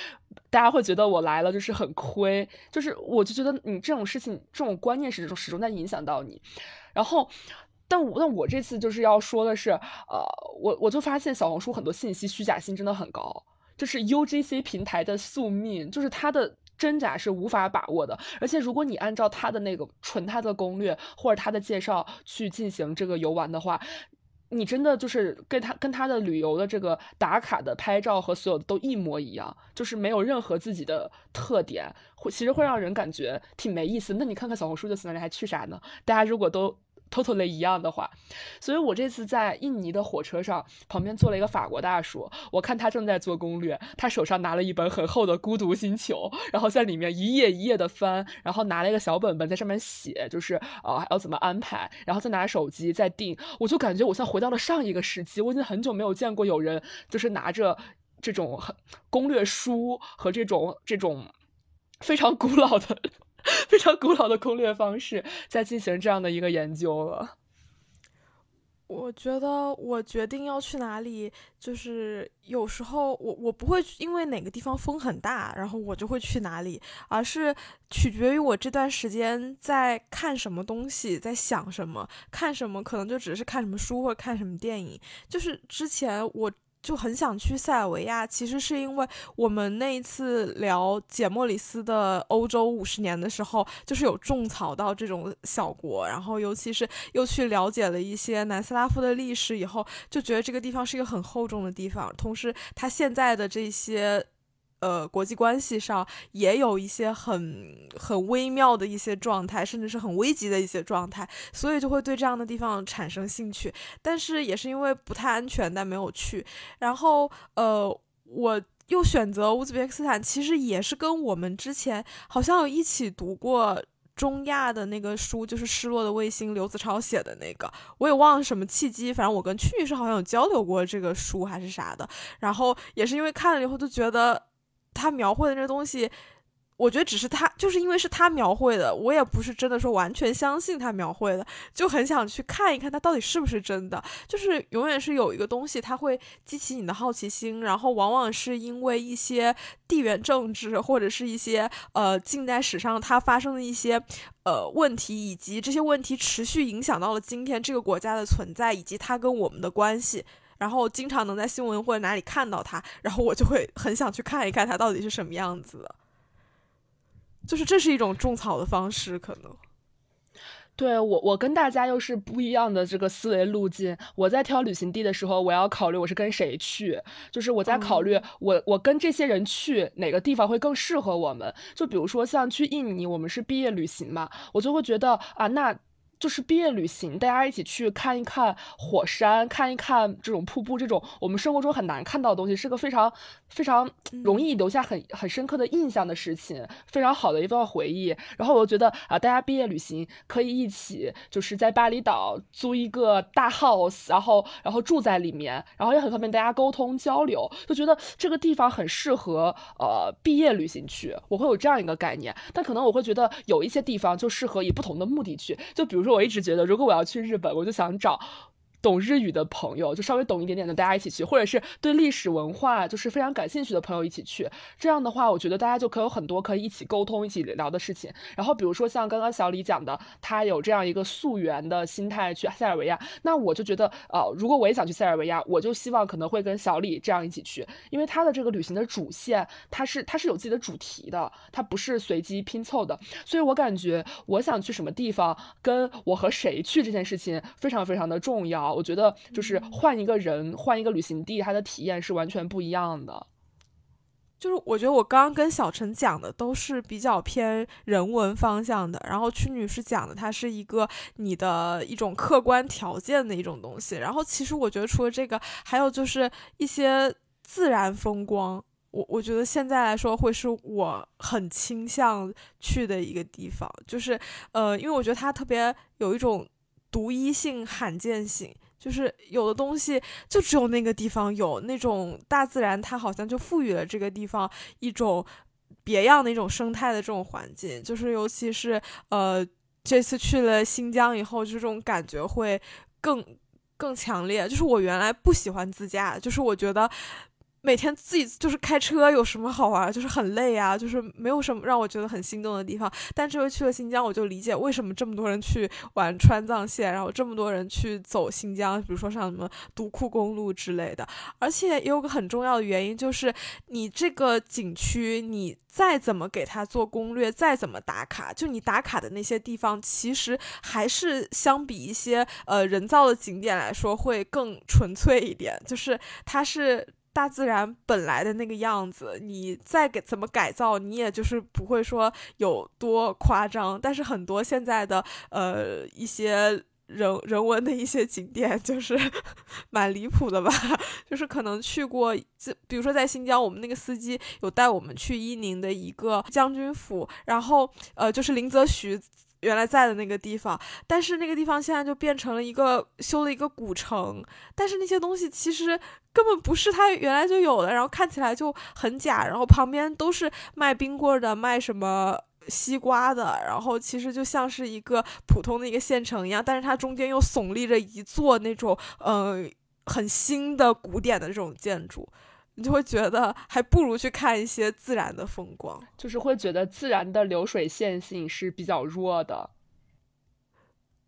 大家会觉得我来了就是很亏？就是我就觉得你这种事情这种观念始终始终在影响到你，然后，但我但我这次就是要说的是，呃，我我就发现小红书很多信息虚假性真的很高。就是 UGC 平台的宿命，就是它的真假是无法把握的。而且，如果你按照它的那个纯它的攻略或者它的介绍去进行这个游玩的话，你真的就是跟他跟他的旅游的这个打卡的拍照和所有的都一模一样，就是没有任何自己的特点，会其实会让人感觉挺没意思。那你看看小红书就行了，你还去啥呢？大家如果都。Totally 一样的话，所以我这次在印尼的火车上，旁边坐了一个法国大叔，我看他正在做攻略，他手上拿了一本很厚的《孤独星球》，然后在里面一页一页的翻，然后拿了一个小本本在上面写，就是啊要怎么安排，然后再拿手机再定，我就感觉我像回到了上一个时期，我已经很久没有见过有人就是拿着这种攻略书和这种这种非常古老的。非常古老的攻略方式，在进行这样的一个研究了。我觉得我决定要去哪里，就是有时候我我不会因为哪个地方风很大，然后我就会去哪里，而是取决于我这段时间在看什么东西，在想什么，看什么可能就只是看什么书或者看什么电影。就是之前我。就很想去塞尔维亚，其实是因为我们那一次聊简·莫里斯的欧洲五十年的时候，就是有种草到这种小国，然后尤其是又去了解了一些南斯拉夫的历史以后，就觉得这个地方是一个很厚重的地方，同时它现在的这些。呃，国际关系上也有一些很很微妙的一些状态，甚至是很危急的一些状态，所以就会对这样的地方产生兴趣。但是也是因为不太安全，但没有去。然后，呃，我又选择乌兹别克斯坦，其实也是跟我们之前好像有一起读过中亚的那个书，就是《失落的卫星》，刘子超写的那个，我也忘了什么契机，反正我跟屈女士好像有交流过这个书还是啥的。然后也是因为看了以后就觉得。他描绘的这东西，我觉得只是他，就是因为是他描绘的，我也不是真的说完全相信他描绘的，就很想去看一看他到底是不是真的。就是永远是有一个东西，它会激起你的好奇心，然后往往是因为一些地缘政治或者是一些呃近代史上它发生的一些呃问题，以及这些问题持续影响到了今天这个国家的存在，以及它跟我们的关系。然后经常能在新闻或者哪里看到他，然后我就会很想去看一看他到底是什么样子的。就是这是一种种草的方式，可能。对我，我跟大家又是不一样的这个思维路径。我在挑旅行地的时候，我要考虑我是跟谁去，就是我在考虑我我跟这些人去哪个地方会更适合我们。就比如说像去印尼，我们是毕业旅行嘛，我就会觉得啊，那。就是毕业旅行，大家一起去看一看火山，看一看这种瀑布，这种我们生活中很难看到的东西，是个非常非常容易留下很很深刻的印象的事情，非常好的一段回忆。然后我觉得啊，大家毕业旅行可以一起，就是在巴厘岛租一个大 house，然后然后住在里面，然后也很方便大家沟通交流，就觉得这个地方很适合呃毕业旅行去。我会有这样一个概念，但可能我会觉得有一些地方就适合以不同的目的去，就比如说。我一直觉得，如果我要去日本，我就想找。懂日语的朋友，就稍微懂一点点的，大家一起去，或者是对历史文化就是非常感兴趣的朋友一起去。这样的话，我觉得大家就可有很多可以一起沟通、一起聊的事情。然后，比如说像刚刚小李讲的，他有这样一个溯源的心态去塞尔维亚，那我就觉得，呃，如果我也想去塞尔维亚，我就希望可能会跟小李这样一起去，因为他的这个旅行的主线，他是他是有自己的主题的，他不是随机拼凑的。所以我感觉，我想去什么地方，跟我和谁去这件事情非常非常的重要。我觉得就是换一个人，换一个旅行地，他的体验是完全不一样的。就是我觉得我刚刚跟小陈讲的都是比较偏人文方向的，然后曲女士讲的它是一个你的一种客观条件的一种东西。然后其实我觉得除了这个，还有就是一些自然风光，我我觉得现在来说会是我很倾向去的一个地方。就是呃，因为我觉得它特别有一种。独一性、罕见性，就是有的东西就只有那个地方有，那种大自然它好像就赋予了这个地方一种别样的一种生态的这种环境，就是尤其是呃这次去了新疆以后，就这种感觉会更更强烈。就是我原来不喜欢自驾，就是我觉得。每天自己就是开车有什么好玩？就是很累啊，就是没有什么让我觉得很心动的地方。但这回去了新疆，我就理解为什么这么多人去玩川藏线，然后这么多人去走新疆，比如说像什么独库公路之类的。而且也有个很重要的原因，就是你这个景区，你再怎么给他做攻略，再怎么打卡，就你打卡的那些地方，其实还是相比一些呃人造的景点来说会更纯粹一点，就是它是。大自然本来的那个样子，你再给怎么改造，你也就是不会说有多夸张。但是很多现在的呃一些人人文的一些景点，就是 蛮离谱的吧？就是可能去过，比如说在新疆，我们那个司机有带我们去伊宁的一个将军府，然后呃就是林则徐。原来在的那个地方，但是那个地方现在就变成了一个修了一个古城，但是那些东西其实根本不是它原来就有的，然后看起来就很假，然后旁边都是卖冰棍的，卖什么西瓜的，然后其实就像是一个普通的一个县城一样，但是它中间又耸立着一座那种呃很新的古典的这种建筑。你就会觉得还不如去看一些自然的风光，就是会觉得自然的流水线性是比较弱的。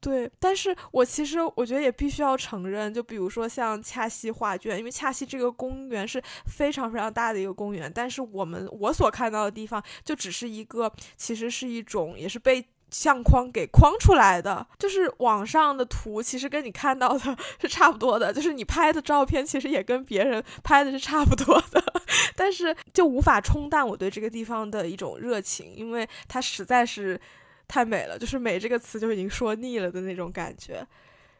对，但是我其实我觉得也必须要承认，就比如说像恰西画卷，因为恰西这个公园是非常非常大的一个公园，但是我们我所看到的地方就只是一个，其实是一种也是被。相框给框出来的，就是网上的图，其实跟你看到的 是差不多的，就是你拍的照片，其实也跟别人拍的是差不多的，但是就无法冲淡我对这个地方的一种热情，因为它实在是太美了，就是“美”这个词就已经说腻了的那种感觉。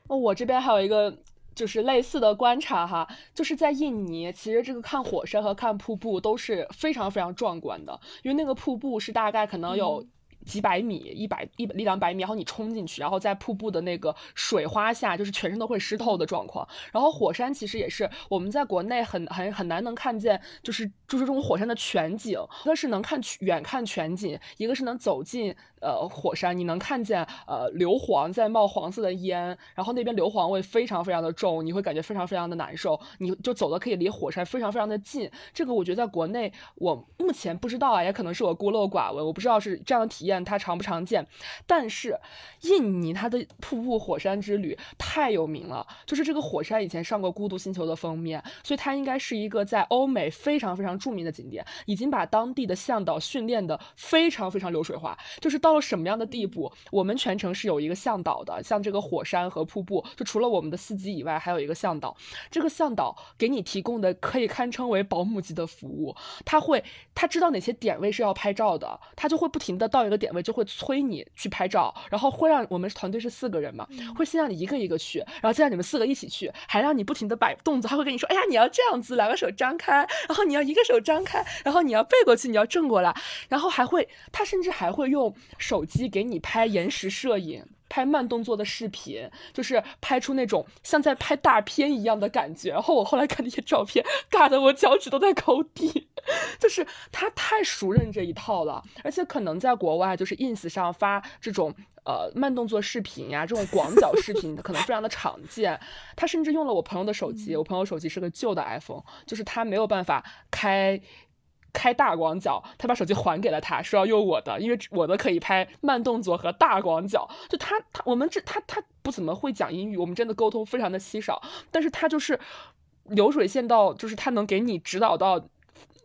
哦，我这边还有一个就是类似的观察哈，就是在印尼，其实这个看火山和看瀑布都是非常非常壮观的，因为那个瀑布是大概可能有。几百米，一百一一两百米，然后你冲进去，然后在瀑布的那个水花下，就是全身都会湿透的状况。然后火山其实也是我们在国内很很很难能看见，就是就是这种火山的全景。一个是能看远看全景，一个是能走近呃火山，你能看见呃硫磺在冒黄色的烟，然后那边硫磺味非常非常的重，你会感觉非常非常的难受。你就走的可以离火山非常非常的近。这个我觉得在国内我目前不知道啊，也可能是我孤陋寡闻，我不知道是这样的体验。它常不常见？但是印尼它的瀑布火山之旅太有名了，就是这个火山以前上过《孤独星球》的封面，所以它应该是一个在欧美非常非常著名的景点，已经把当地的向导训练的非常非常流水化，就是到了什么样的地步？我们全程是有一个向导的，像这个火山和瀑布，就除了我们的司机以外，还有一个向导。这个向导给你提供的可以堪称为保姆级的服务，他会他知道哪些点位是要拍照的，他就会不停的到一个。点位就会催你去拍照，然后会让我们团队是四个人嘛，会先让你一个一个去，然后再让你们四个一起去，还让你不停的摆动作，他会跟你说，哎呀，你要这样子，两个手张开，然后你要一个手张开，然后你要背过去，你要正过来，然后还会，他甚至还会用手机给你拍延时摄影。拍慢动作的视频，就是拍出那种像在拍大片一样的感觉。然后我后来看那些照片，尬得我脚趾都在抠地。就是他太熟认这一套了，而且可能在国外，就是 ins 上发这种呃慢动作视频呀，这种广角视频可能非常的常见。他甚至用了我朋友的手机，我朋友手机是个旧的 iPhone，就是他没有办法开。开大广角，他把手机还给了他，说要用我的，因为我的可以拍慢动作和大广角。就他他我们这他他不怎么会讲英语，我们真的沟通非常的稀少。但是他就是流水线到，就是他能给你指导到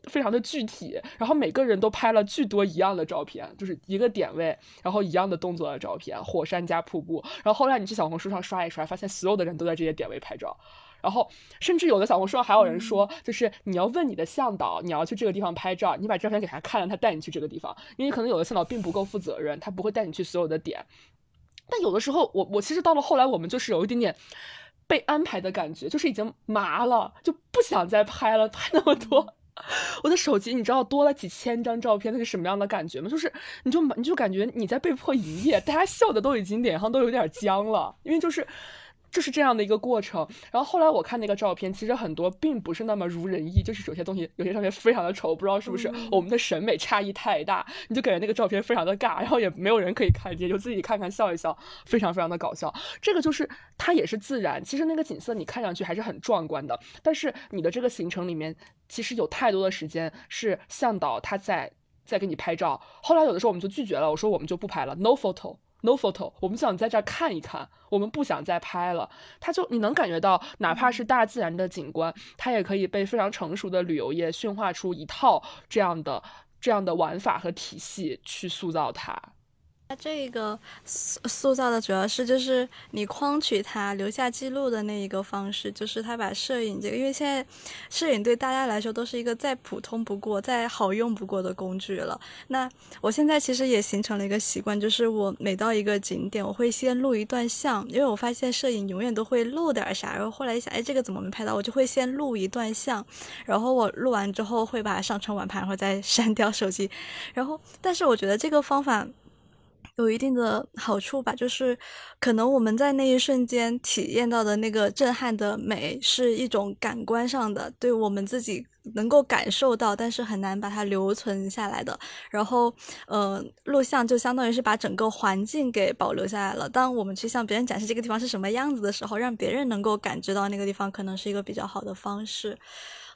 非常的具体。然后每个人都拍了巨多一样的照片，就是一个点位，然后一样的动作的照片，火山加瀑布。然后后来你去小红书上刷一刷，发现所有的人都在这些点位拍照。然后，甚至有的小红书上还有人说，就是你要问你的向导，你要去这个地方拍照，你把照片给他看了，他带你去这个地方。因为可能有的向导并不够负责任，他不会带你去所有的点。但有的时候，我我其实到了后来，我们就是有一点点被安排的感觉，就是已经麻了，就不想再拍了，拍那么多。我的手机，你知道多了几千张照片，那是什么样的感觉吗？就是你就你就感觉你在被迫营业，大家笑的都已经脸上都有点僵了，因为就是。就是这样的一个过程，然后后来我看那个照片，其实很多并不是那么如人意，就是有些东西，有些照片非常的丑，不知道是不是我们的审美差异太大，你就感觉那个照片非常的尬，然后也没有人可以看见，就自己看看笑一笑，非常非常的搞笑。这个就是它也是自然，其实那个景色你看上去还是很壮观的，但是你的这个行程里面其实有太多的时间是向导他在在给你拍照。后来有的时候我们就拒绝了，我说我们就不拍了，no photo。No photo，我们想在这儿看一看，我们不想再拍了。它就你能感觉到，哪怕是大自然的景观，它也可以被非常成熟的旅游业驯化出一套这样的这样的玩法和体系去塑造它。它这个塑塑造的主要是就是你框取它留下记录的那一个方式，就是他把摄影这个，因为现在摄影对大家来说都是一个再普通不过、再好用不过的工具了。那我现在其实也形成了一个习惯，就是我每到一个景点，我会先录一段像，因为我发现摄影永远都会漏点啥。然后后来一想，哎，这个怎么没拍到？我就会先录一段像，然后我录完之后会把它上传网盘，然后再删 掉手机。然后，但是我觉得这个方法。有一定的好处吧，就是可能我们在那一瞬间体验到的那个震撼的美，是一种感官上的，对我们自己能够感受到，但是很难把它留存下来的。然后，呃，录像就相当于是把整个环境给保留下来了。当我们去向别人展示这个地方是什么样子的时候，让别人能够感知到那个地方，可能是一个比较好的方式。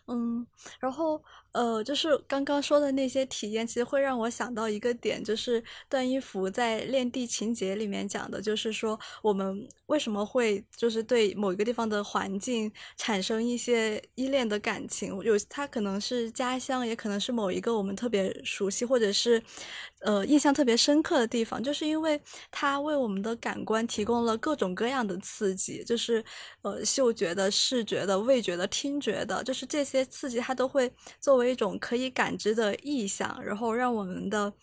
嗯，然后。呃，就是刚刚说的那些体验，其实会让我想到一个点，就是段一福在《恋地情节》里面讲的，就是说我们为什么会就是对某一个地方的环境产生一些依恋的感情，有它可能是家乡，也可能是某一个我们特别熟悉或者是呃印象特别深刻的地方，就是因为它为我们的感官提供了各种各样的刺激，就是呃嗅觉的、视觉的、味觉的、听觉的，就是这些刺激它都会作为。为一种可以感知的意象，然后让我们的，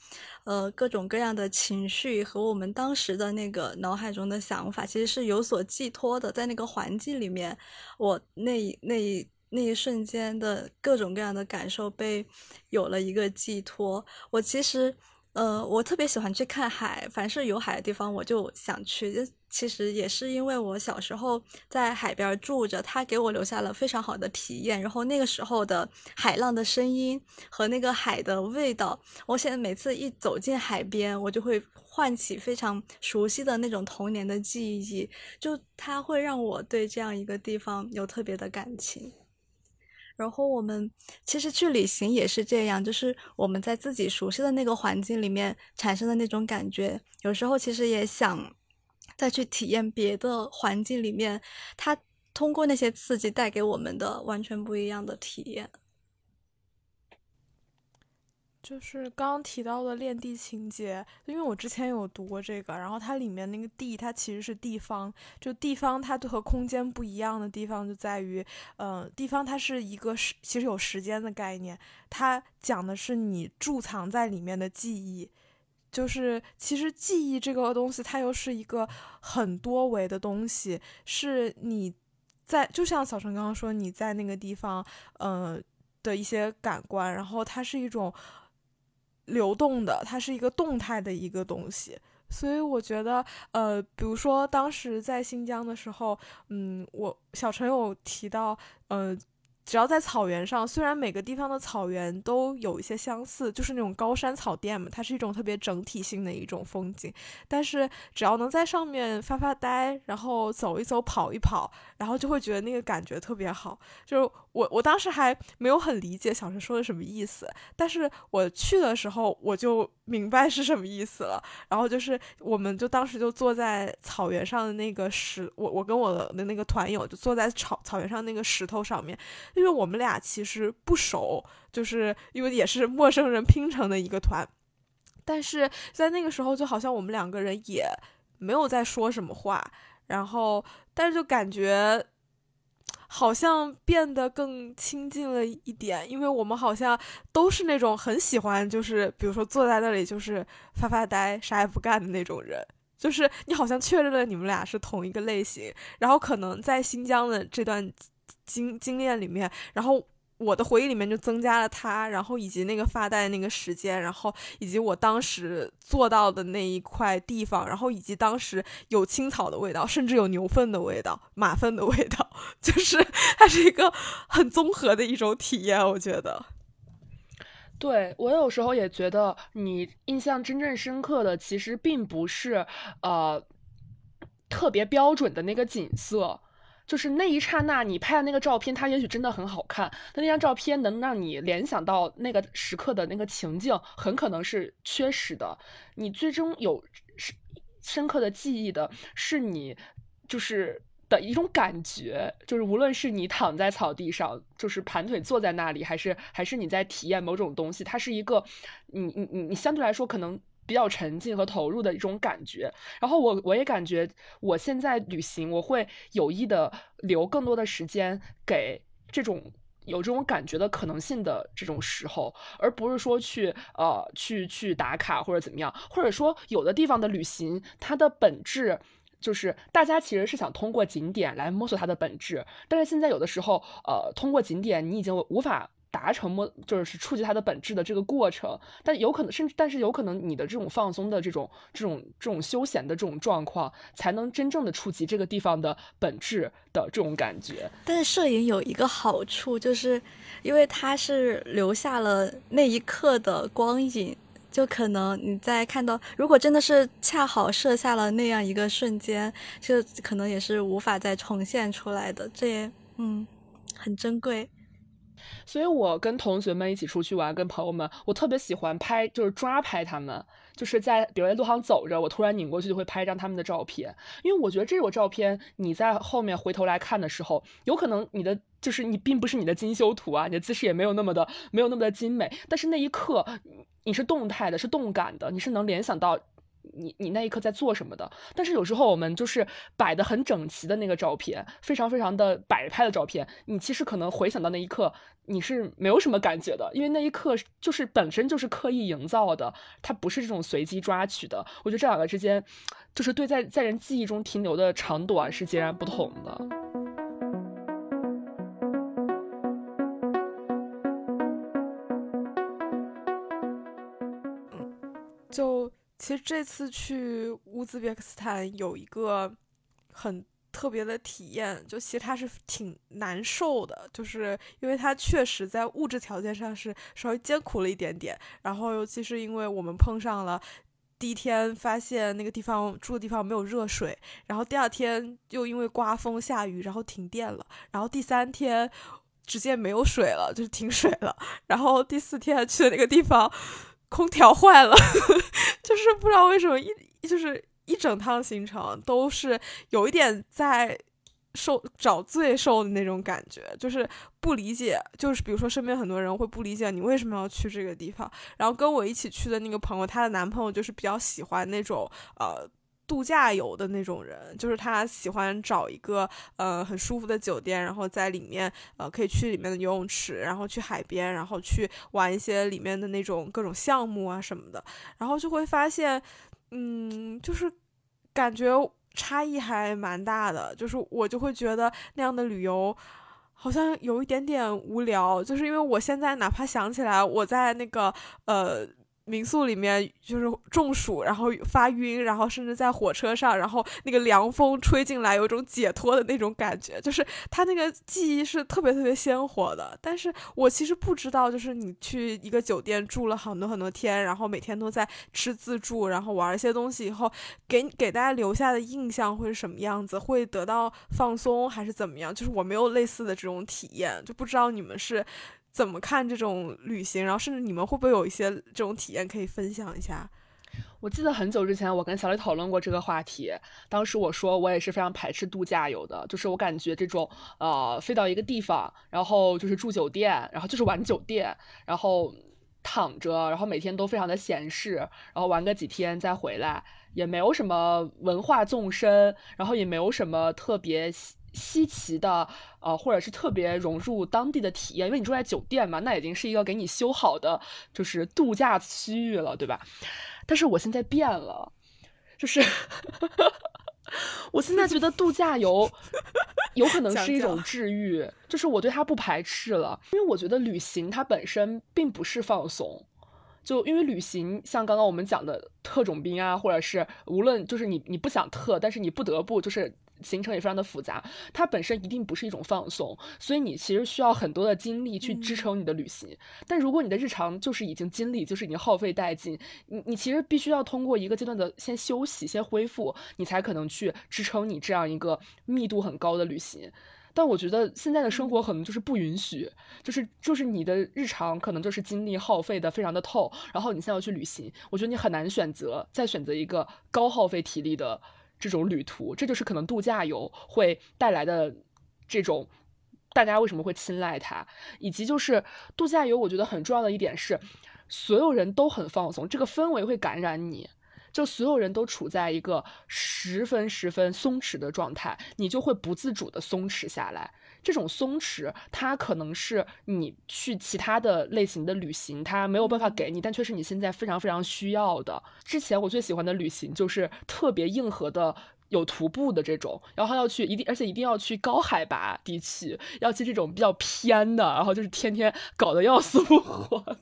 呃，各种各样的情绪和我们当时的那个脑海中的想法，其实是有所寄托的。在那个环境里面，我那那一那一瞬间的各种各样的感受被有了一个寄托。我其实。呃，我特别喜欢去看海，凡是有海的地方，我就想去。其实也是因为我小时候在海边住着，它给我留下了非常好的体验。然后那个时候的海浪的声音和那个海的味道，我现在每次一走进海边，我就会唤起非常熟悉的那种童年的记忆，就它会让我对这样一个地方有特别的感情。然后我们其实去旅行也是这样，就是我们在自己熟悉的那个环境里面产生的那种感觉，有时候其实也想再去体验别的环境里面，它通过那些刺激带给我们的完全不一样的体验。就是刚刚提到的恋地情节，因为我之前有读过这个，然后它里面那个地，它其实是地方，就地方它和空间不一样的地方就在于，嗯，地方它是一个时，其实有时间的概念，它讲的是你贮藏在里面的记忆。就是其实记忆这个东西，它又是一个很多维的东西，是你在就像小陈刚刚说，你在那个地方，呃的一些感官，然后它是一种流动的，它是一个动态的一个东西。所以我觉得，呃，比如说当时在新疆的时候，嗯，我小陈有提到，呃。只要在草原上，虽然每个地方的草原都有一些相似，就是那种高山草甸嘛，它是一种特别整体性的一种风景。但是只要能在上面发发呆，然后走一走、跑一跑，然后就会觉得那个感觉特别好。就我我当时还没有很理解小陈说的什么意思，但是我去的时候我就明白是什么意思了。然后就是我们就当时就坐在草原上的那个石，我我跟我的那个团友就坐在草草原上那个石头上面。因为我们俩其实不熟，就是因为也是陌生人拼成的一个团，但是在那个时候就好像我们两个人也没有在说什么话，然后但是就感觉好像变得更亲近了一点，因为我们好像都是那种很喜欢，就是比如说坐在那里就是发发呆、啥也不干的那种人，就是你好像确认了你们俩是同一个类型，然后可能在新疆的这段。经经验里面，然后我的回忆里面就增加了他，然后以及那个发呆那个时间，然后以及我当时做到的那一块地方，然后以及当时有青草的味道，甚至有牛粪的味道、马粪的味道，就是它是一个很综合的一种体验。我觉得，对我有时候也觉得，你印象真正深刻的，其实并不是呃特别标准的那个景色。就是那一刹那，你拍的那个照片，它也许真的很好看，但那张照片能让你联想到那个时刻的那个情境，很可能是缺失的。你最终有深深刻的记忆的，是你就是的一种感觉，就是无论是你躺在草地上，就是盘腿坐在那里，还是还是你在体验某种东西，它是一个，你你你你相对来说可能。比较沉浸和投入的一种感觉，然后我我也感觉我现在旅行，我会有意的留更多的时间给这种有这种感觉的可能性的这种时候，而不是说去呃去去打卡或者怎么样，或者说有的地方的旅行，它的本质就是大家其实是想通过景点来摸索它的本质，但是现在有的时候呃通过景点你已经无法。达成摸就是触及它的本质的这个过程，但有可能甚至但是有可能你的这种放松的这种这种这种休闲的这种状况，才能真正的触及这个地方的本质的这种感觉。但是摄影有一个好处，就是因为它是留下了那一刻的光影，就可能你在看到，如果真的是恰好摄下了那样一个瞬间，就可能也是无法再重现出来的。这也嗯很珍贵。所以，我跟同学们一起出去玩，跟朋友们，我特别喜欢拍，就是抓拍他们，就是在比如在路上走着，我突然拧过去就会拍一张他们的照片，因为我觉得这种照片，你在后面回头来看的时候，有可能你的就是你并不是你的精修图啊，你的姿势也没有那么的没有那么的精美，但是那一刻你是动态的，是动感的，你是能联想到。你你那一刻在做什么的？但是有时候我们就是摆的很整齐的那个照片，非常非常的摆拍的照片，你其实可能回想到那一刻，你是没有什么感觉的，因为那一刻就是本身就是刻意营造的，它不是这种随机抓取的。我觉得这两个之间，就是对在在人记忆中停留的长短是截然不同的。其实这次去乌兹别克斯坦有一个很特别的体验，就其实它是挺难受的，就是因为它确实在物质条件上是稍微艰苦了一点点。然后尤其是因为我们碰上了第一天发现那个地方住的地方没有热水，然后第二天又因为刮风下雨，然后停电了，然后第三天直接没有水了，就是停水了，然后第四天去的那个地方。空调 坏了，就是不知道为什么一就是一整趟行程都是有一点在受找罪受的那种感觉，就是不理解，就是比如说身边很多人会不理解你为什么要去这个地方，然后跟我一起去的那个朋友，她的男朋友就是比较喜欢那种呃度假游的那种人，就是他喜欢找一个呃很舒服的酒店，然后在里面呃可以去里面的游泳池，然后去海边，然后去玩一些里面的那种各种项目啊什么的，然后就会发现，嗯，就是感觉差异还蛮大的，就是我就会觉得那样的旅游好像有一点点无聊，就是因为我现在哪怕想起来我在那个呃。民宿里面就是中暑，然后发晕，然后甚至在火车上，然后那个凉风吹进来，有一种解脱的那种感觉，就是他那个记忆是特别特别鲜活的。但是我其实不知道，就是你去一个酒店住了很多很多天，然后每天都在吃自助，然后玩一些东西以后，给给大家留下的印象会是什么样子？会得到放松还是怎么样？就是我没有类似的这种体验，就不知道你们是。怎么看这种旅行？然后甚至你们会不会有一些这种体验可以分享一下？我记得很久之前我跟小李讨论过这个话题，当时我说我也是非常排斥度假游的，就是我感觉这种呃飞到一个地方，然后就是住酒店，然后就是玩酒店，然后躺着，然后每天都非常的闲适，然后玩个几天再回来，也没有什么文化纵深，然后也没有什么特别。稀奇的，呃，或者是特别融入当地的体验，因为你住在酒店嘛，那已经是一个给你修好的，就是度假区域了，对吧？但是我现在变了，就是 我现在觉得度假游有可能是一种治愈，就是我对它不排斥了，因为我觉得旅行它本身并不是放松，就因为旅行像刚刚我们讲的特种兵啊，或者是无论就是你你不想特，但是你不得不就是。行程也非常的复杂，它本身一定不是一种放松，所以你其实需要很多的精力去支撑你的旅行。但如果你的日常就是已经精力就是已经耗费殆尽，你你其实必须要通过一个阶段的先休息、先恢复，你才可能去支撑你这样一个密度很高的旅行。但我觉得现在的生活可能就是不允许，就是就是你的日常可能就是精力耗费的非常的透，然后你现在要去旅行，我觉得你很难选择再选择一个高耗费体力的。这种旅途，这就是可能度假游会带来的这种，大家为什么会青睐它，以及就是度假游，我觉得很重要的一点是，所有人都很放松，这个氛围会感染你，就所有人都处在一个十分十分松弛的状态，你就会不自主的松弛下来。这种松弛，它可能是你去其他的类型的旅行，它没有办法给你，但却是你现在非常非常需要的。之前我最喜欢的旅行就是特别硬核的，有徒步的这种，然后要去一定，而且一定要去高海拔地区，要去这种比较偏的，然后就是天天搞得要死不活的。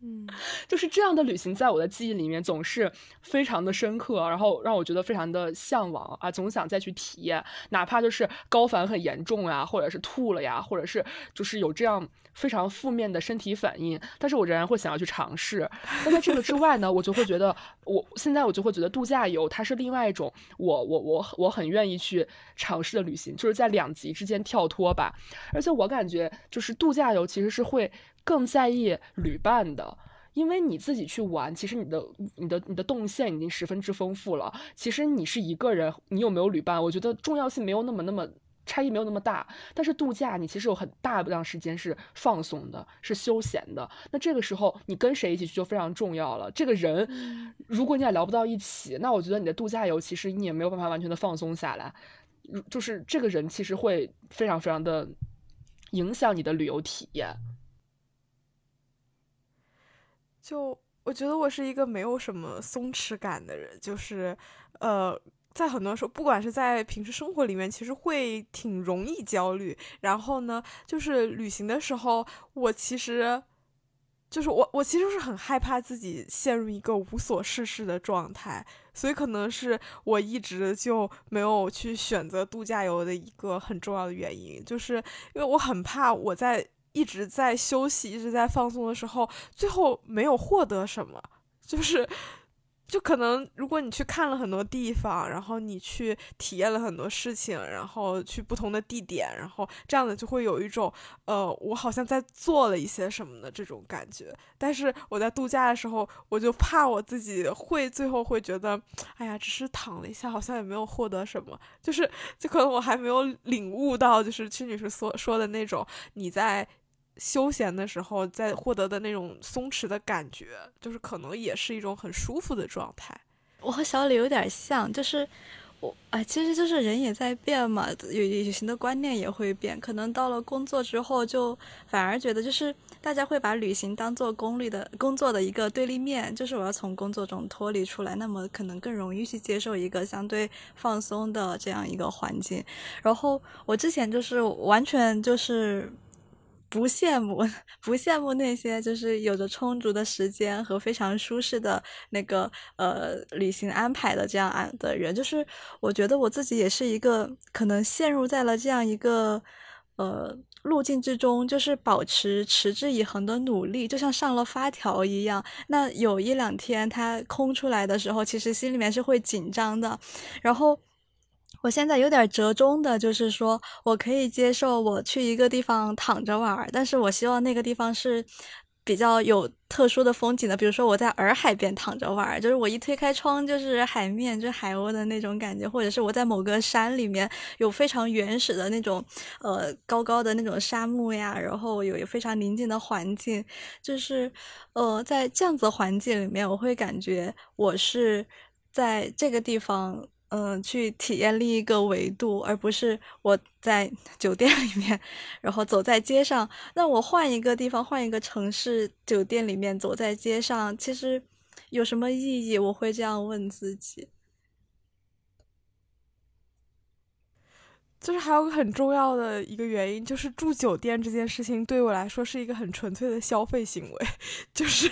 嗯，就是这样的旅行，在我的记忆里面总是非常的深刻，然后让我觉得非常的向往啊，总想再去体验，哪怕就是高反很严重呀，或者是吐了呀，或者是就是有这样非常负面的身体反应，但是我仍然会想要去尝试。那在这个之外呢，我就会觉得，我现在我就会觉得度假游它是另外一种我我我我很愿意去尝试的旅行，就是在两极之间跳脱吧。而且我感觉就是度假游其实是会。更在意旅伴的，因为你自己去玩，其实你的、你的、你的动线已经十分之丰富了。其实你是一个人，你有没有旅伴，我觉得重要性没有那么、那么差异没有那么大。但是度假，你其实有很大量时间是放松的，是休闲的。那这个时候，你跟谁一起去就非常重要了。这个人，如果你俩聊不到一起，那我觉得你的度假游其实你也没有办法完全的放松下来。就是这个人其实会非常非常的影响你的旅游体验。就我觉得我是一个没有什么松弛感的人，就是，呃，在很多时候，不管是在平时生活里面，其实会挺容易焦虑。然后呢，就是旅行的时候，我其实，就是我，我其实是很害怕自己陷入一个无所事事的状态，所以可能是我一直就没有去选择度假游的一个很重要的原因，就是因为我很怕我在。一直在休息，一直在放松的时候，最后没有获得什么，就是，就可能如果你去看了很多地方，然后你去体验了很多事情，然后去不同的地点，然后这样的就会有一种，呃，我好像在做了一些什么的这种感觉。但是我在度假的时候，我就怕我自己会最后会觉得，哎呀，只是躺了一下，好像也没有获得什么，就是，就可能我还没有领悟到，就是屈女士所说的那种你在。休闲的时候，在获得的那种松弛的感觉，就是可能也是一种很舒服的状态。我和小李有点像，就是我哎，其实就是人也在变嘛，有旅行的观念也会变。可能到了工作之后，就反而觉得就是大家会把旅行当做功利的工作的一个对立面，就是我要从工作中脱离出来，那么可能更容易去接受一个相对放松的这样一个环境。然后我之前就是完全就是。不羡慕，不羡慕那些就是有着充足的时间和非常舒适的那个呃旅行安排的这样安的人。就是我觉得我自己也是一个可能陷入在了这样一个呃路径之中，就是保持持之以恒的努力，就像上了发条一样。那有一两天它空出来的时候，其实心里面是会紧张的，然后。我现在有点折中的，就是说我可以接受我去一个地方躺着玩，但是我希望那个地方是比较有特殊的风景的，比如说我在洱海边躺着玩，就是我一推开窗就是海面，就是海鸥的那种感觉，或者是我在某个山里面有非常原始的那种呃高高的那种沙漠呀，然后有非常宁静的环境，就是呃在这样子环境里面，我会感觉我是在这个地方。嗯，去体验另一个维度，而不是我在 酒店里面，然后走在街上。那我换一个地方，换一个城市，酒店里面走在街上，其实有什么意义？我会这样问自己。就是还有个很重要的一个原因，就是住酒店这件事情对我来说是一个很纯粹的消费行为，就是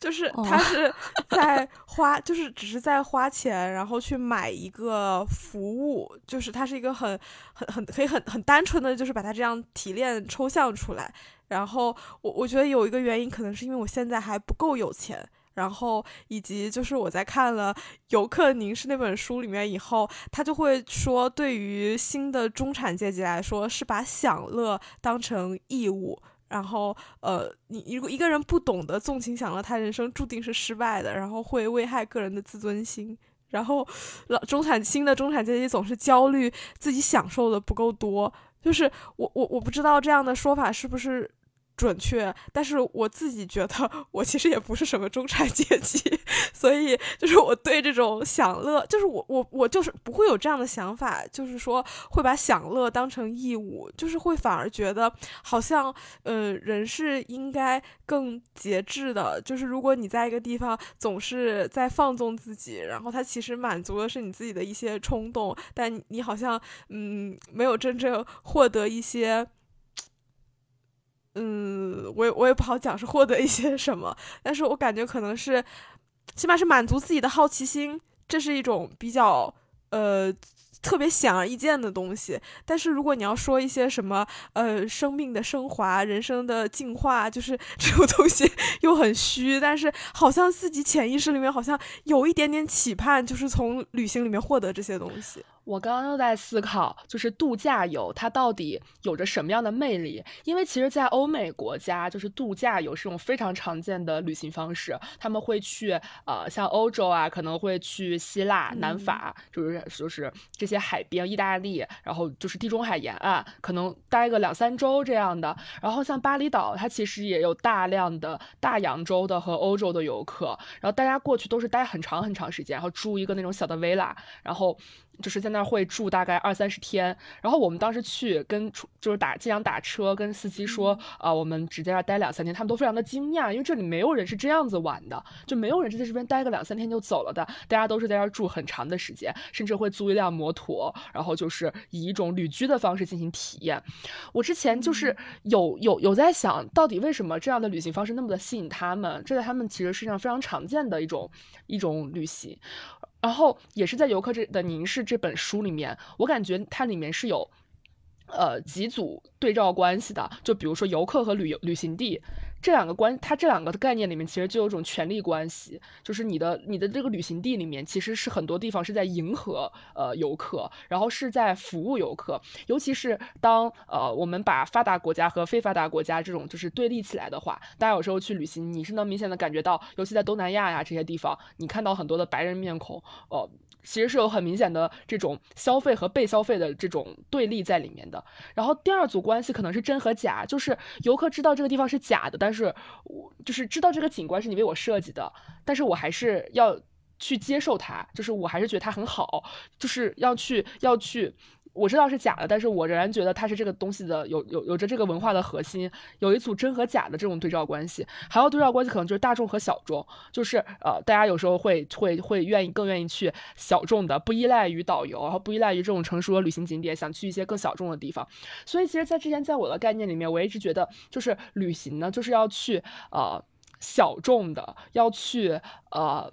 就是他是在花，就是只是在花钱，然后去买一个服务，就是它是一个很很很可以很很单纯的就是把它这样提炼抽象出来。然后我我觉得有一个原因，可能是因为我现在还不够有钱。然后，以及就是我在看了《游客凝视》那本书里面以后，他就会说，对于新的中产阶级来说，是把享乐当成义务。然后，呃，你如果一个人不懂得纵情享乐，他人生注定是失败的，然后会危害个人的自尊心。然后，老中产新的中产阶级总是焦虑自己享受的不够多。就是我我我不知道这样的说法是不是。准确，但是我自己觉得我其实也不是什么中产阶级，所以就是我对这种享乐，就是我我我就是不会有这样的想法，就是说会把享乐当成义务，就是会反而觉得好像呃人是应该更节制的，就是如果你在一个地方总是在放纵自己，然后它其实满足的是你自己的一些冲动，但你好像嗯没有真正获得一些。嗯，我也我也不好讲是获得一些什么，但是我感觉可能是，起码是满足自己的好奇心，这是一种比较呃。特别显而易见的东西，但是如果你要说一些什么，呃，生命的升华、人生的进化，就是 这种东西又很虚，但是好像自己潜意识里面好像有一点点期盼，就是从旅行里面获得这些东西。我刚刚又在思考，就是度假游它到底有着什么样的魅力？因为其实，在欧美国家，就是度假游是一种非常常见的旅行方式。他们会去，呃，像欧洲啊，可能会去希腊、南法，就是就是这些海边，意大利，然后就是地中海沿岸，可能待个两三周这样的。然后像巴厘岛，它其实也有大量的大洋洲的和欧洲的游客，然后大家过去都是待很长很长时间，然后住一个那种小的 villa，然后。就是在那儿会住大概二三十天，然后我们当时去跟就是打经常打车跟司机说啊，我们只在这儿待两三天，他们都非常的惊讶，因为这里没有人是这样子玩的，就没有人是在这边待个两三天就走了的，大家都是在这儿住很长的时间，甚至会租一辆摩托，然后就是以一种旅居的方式进行体验。我之前就是有有有在想到底为什么这样的旅行方式那么的吸引他们，这在他们其实是上非常常见的一种一种旅行。然后也是在《游客这的凝视》这本书里面，我感觉它里面是有，呃，几组对照关系的。就比如说游客和旅游旅行地。这两个关，它这两个概念里面，其实就有种权力关系，就是你的你的这个旅行地里面，其实是很多地方是在迎合呃游客，然后是在服务游客，尤其是当呃我们把发达国家和非发达国家这种就是对立起来的话，大家有时候去旅行，你是能明显的感觉到，尤其在东南亚呀这些地方，你看到很多的白人面孔，呃。其实是有很明显的这种消费和被消费的这种对立在里面的。然后第二组关系可能是真和假，就是游客知道这个地方是假的，但是我就是知道这个景观是你为我设计的，但是我还是要去接受它，就是我还是觉得它很好，就是要去要去。我知道是假的，但是我仍然觉得它是这个东西的有有有着这个文化的核心，有一组真和假的这种对照关系。还有对照关系可能就是大众和小众，就是呃，大家有时候会会会愿意更愿意去小众的，不依赖于导游，然后不依赖于这种成熟的旅行景点，想去一些更小众的地方。所以其实，在之前在我的概念里面，我一直觉得就是旅行呢，就是要去呃小众的，要去呃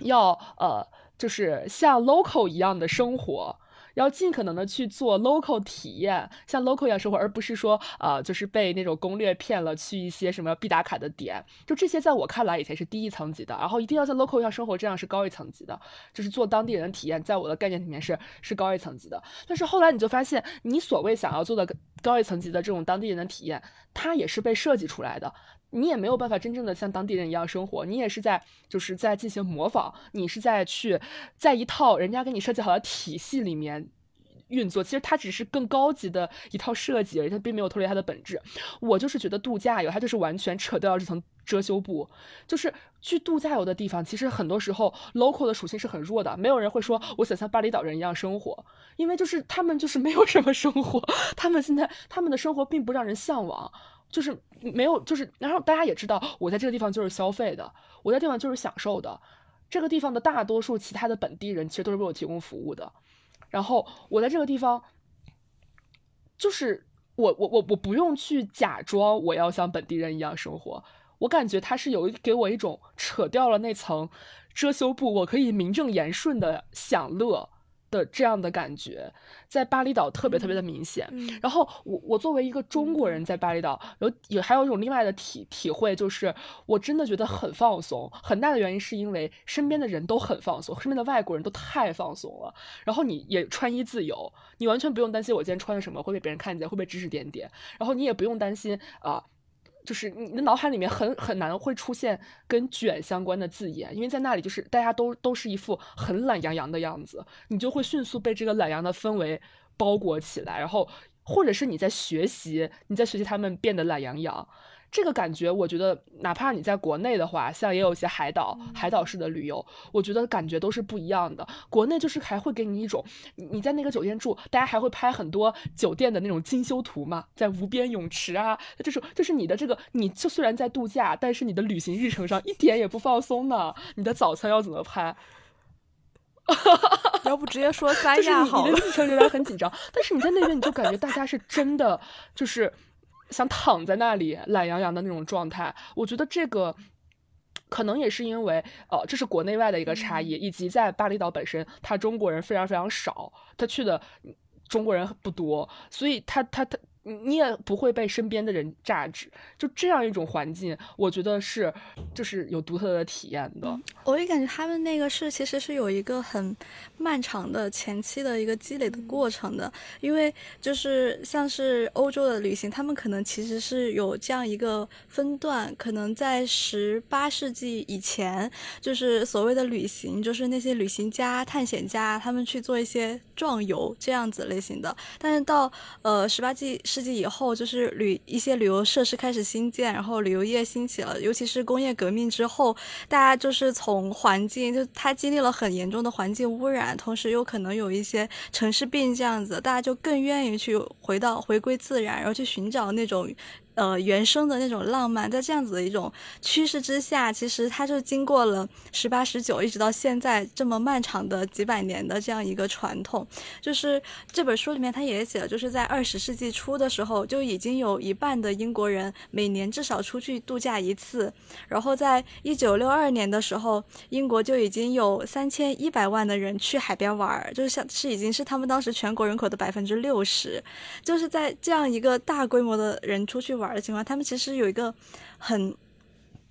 要呃就是像 local 一样的生活。要尽可能的去做 local 体验，像 local 一样生活，而不是说，呃，就是被那种攻略骗了去一些什么必打卡的点，就这些在我看来以前是低一层级的，然后一定要在 local 一样生活，这样是高一层级的，就是做当地人的体验，在我的概念里面是是高一层级的。但是后来你就发现，你所谓想要做的高一层级的这种当地人的体验，它也是被设计出来的。你也没有办法真正的像当地人一样生活，你也是在就是在进行模仿，你是在去在一套人家给你设计好的体系里面运作。其实它只是更高级的一套设计，而且，它并没有脱离它的本质。我就是觉得度假游它就是完全扯掉了这层遮羞布，就是去度假游的地方，其实很多时候 local 的属性是很弱的，没有人会说我想像巴厘岛人一样生活，因为就是他们就是没有什么生活，他们现在他们的生活并不让人向往。就是没有，就是，然后大家也知道，我在这个地方就是消费的，我在地方就是享受的。这个地方的大多数其他的本地人其实都是为我提供服务的。然后我在这个地方，就是我我我我不用去假装我要像本地人一样生活。我感觉他是有给我一种扯掉了那层遮羞布，我可以名正言顺的享乐。的这样的感觉，在巴厘岛特别特别的明显。然后我我作为一个中国人，在巴厘岛有也还有一种另外的体体会，就是我真的觉得很放松。很大的原因是因为身边的人都很放松，身边的外国人都太放松了。然后你也穿衣自由，你完全不用担心我今天穿的什么会被别人看见，会被指指点点。然后你也不用担心啊。就是你的脑海里面很很难会出现跟卷相关的字眼，因为在那里就是大家都都是一副很懒洋洋的样子，你就会迅速被这个懒洋的氛围包裹起来，然后或者是你在学习，你在学习他们变得懒洋洋。这个感觉，我觉得哪怕你在国内的话，像也有一些海岛、海岛式的旅游，我觉得感觉都是不一样的。国内就是还会给你一种，你在那个酒店住，大家还会拍很多酒店的那种精修图嘛，在无边泳池啊，就是就是你的这个，你就虽然在度假，但是你的旅行日程上一点也不放松呢。你的早餐要怎么拍？要不直接说三亚好了。你的日程仍然很紧张，但是你在那边你就感觉大家是真的就是。想躺在那里懒洋洋的那种状态，我觉得这个可能也是因为，呃，这是国内外的一个差异，以及在巴厘岛本身，他中国人非常非常少，他去的中国人不多，所以他他他。你也不会被身边的人榨汁，就这样一种环境，我觉得是就是有独特的体验的。我也感觉他们那个是其实是有一个很漫长的前期的一个积累的过程的，因为就是像是欧洲的旅行，他们可能其实是有这样一个分段，可能在十八世纪以前，就是所谓的旅行，就是那些旅行家、探险家他们去做一些壮游这样子类型的，但是到呃十八纪。世纪以后，就是旅一些旅游设施开始新建，然后旅游业兴起了。尤其是工业革命之后，大家就是从环境，就它经历了很严重的环境污染，同时又可能有一些城市病这样子，大家就更愿意去回到回归自然，然后去寻找那种。呃，原生的那种浪漫，在这样子的一种趋势之下，其实它就经过了十八、十九，一直到现在这么漫长的几百年的这样一个传统。就是这本书里面，他也写了，就是在二十世纪初的时候，就已经有一半的英国人每年至少出去度假一次。然后在一九六二年的时候，英国就已经有三千一百万的人去海边玩，就是像是已经是他们当时全国人口的百分之六十。就是在这样一个大规模的人出去玩。的情况，他们其实有一个很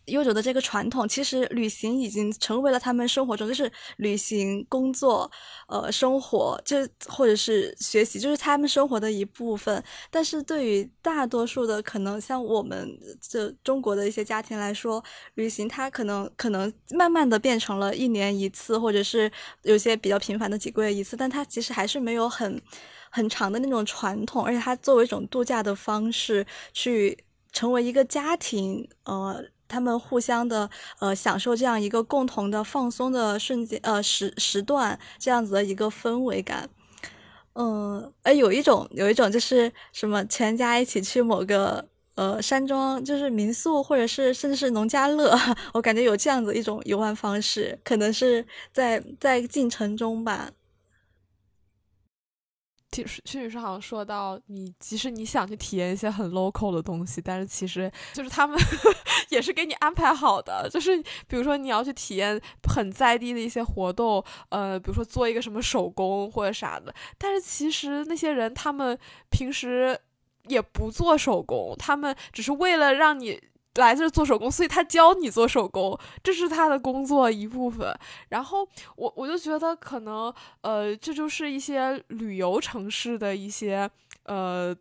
悠久的这个传统。其实旅行已经成为了他们生活中，就是旅行、工作、呃，生活，就或者是学习，就是他们生活的一部分。但是对于大多数的可能像我们这中国的一些家庭来说，旅行它可能可能慢慢的变成了一年一次，或者是有些比较频繁的几个月一次，但它其实还是没有很。很长的那种传统，而且它作为一种度假的方式，去成为一个家庭，呃，他们互相的呃享受这样一个共同的放松的瞬间呃时时段这样子的一个氛围感。嗯，哎，有一种有一种就是什么全家一起去某个呃山庄，就是民宿或者是甚至是农家乐，我感觉有这样子一种游玩方式，可能是在在进程中吧。听徐女士好像说到，你即使你想去体验一些很 local 的东西，但是其实就是他们 也是给你安排好的。就是比如说你要去体验很在地的一些活动，呃，比如说做一个什么手工或者啥的，但是其实那些人他们平时也不做手工，他们只是为了让你。来这做手工，所以他教你做手工，这是他的工作一部分。然后我我就觉得可能，呃，这就是一些旅游城市的一些，呃。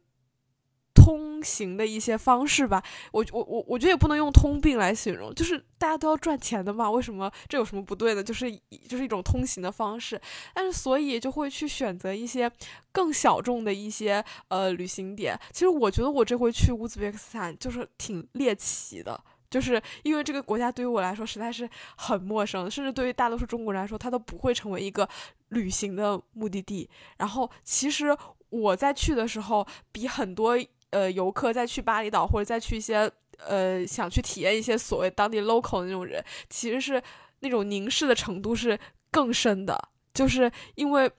通行的一些方式吧，我我我我觉得也不能用通病来形容，就是大家都要赚钱的嘛，为什么这有什么不对的？就是就是一种通行的方式，但是所以就会去选择一些更小众的一些呃旅行点。其实我觉得我这回去乌兹别克斯坦就是挺猎奇的，就是因为这个国家对于我来说实在是很陌生，甚至对于大多数中国人来说，它都不会成为一个旅行的目的地。然后其实我在去的时候比很多。呃，游客再去巴厘岛或者再去一些呃，想去体验一些所谓当地 local 的那种人，其实是那种凝视的程度是更深的，就是因为。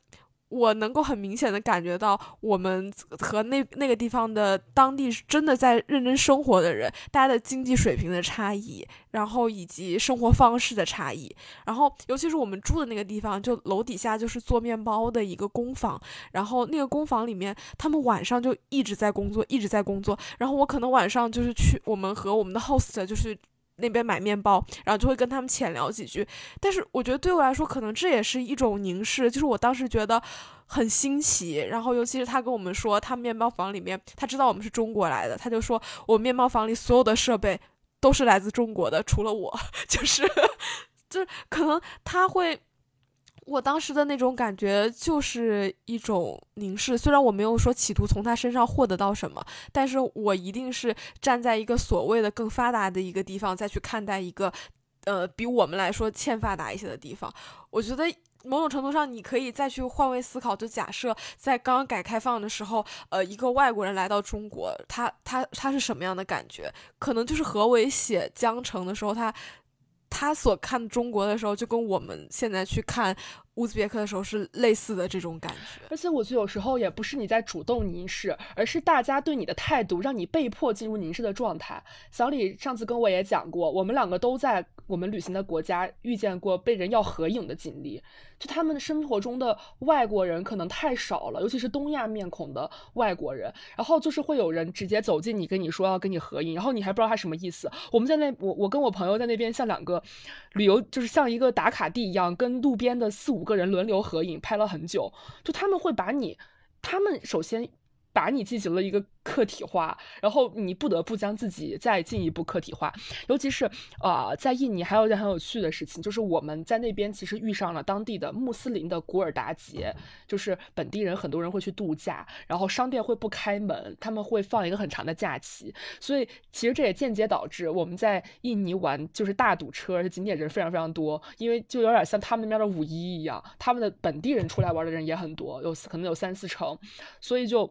我能够很明显的感觉到，我们和那那个地方的当地真的在认真生活的人，大家的经济水平的差异，然后以及生活方式的差异，然后尤其是我们住的那个地方，就楼底下就是做面包的一个工坊，然后那个工坊里面，他们晚上就一直在工作，一直在工作，然后我可能晚上就是去，我们和我们的 host 就是。那边买面包，然后就会跟他们浅聊几句。但是我觉得对我来说，可能这也是一种凝视。就是我当时觉得很新奇。然后尤其是他跟我们说，他面包房里面，他知道我们是中国来的，他就说我面包房里所有的设备都是来自中国的，除了我，就是，就是可能他会。我当时的那种感觉就是一种凝视，虽然我没有说企图从他身上获得到什么，但是我一定是站在一个所谓的更发达的一个地方再去看待一个，呃，比我们来说欠发达一些的地方。我觉得某种程度上，你可以再去换位思考，就假设在刚改开放的时候，呃，一个外国人来到中国，他他他是什么样的感觉？可能就是何伟写《江城》的时候，他。他所看中国的时候，就跟我们现在去看乌兹别克的时候是类似的这种感觉。而且我觉得有时候也不是你在主动凝视，而是大家对你的态度让你被迫进入凝视的状态。小李上次跟我也讲过，我们两个都在我们旅行的国家遇见过被人要合影的经历。就他们生活中的外国人可能太少了，尤其是东亚面孔的外国人，然后就是会有人直接走进你，跟你说要跟你合影，然后你还不知道他什么意思。我们在那，我我跟我朋友在那边像两个旅游，就是像一个打卡地一样，跟路边的四五个人轮流合影，拍了很久。就他们会把你，他们首先。把你进行了一个客体化，然后你不得不将自己再进一步客体化。尤其是啊，在印尼还有一件很有趣的事情，就是我们在那边其实遇上了当地的穆斯林的古尔达节，就是本地人很多人会去度假，然后商店会不开门，他们会放一个很长的假期，所以其实这也间接导致我们在印尼玩就是大堵车，而且景点人非常非常多，因为就有点像他们那边的五一一样，他们的本地人出来玩的人也很多，有可能有三四成，所以就。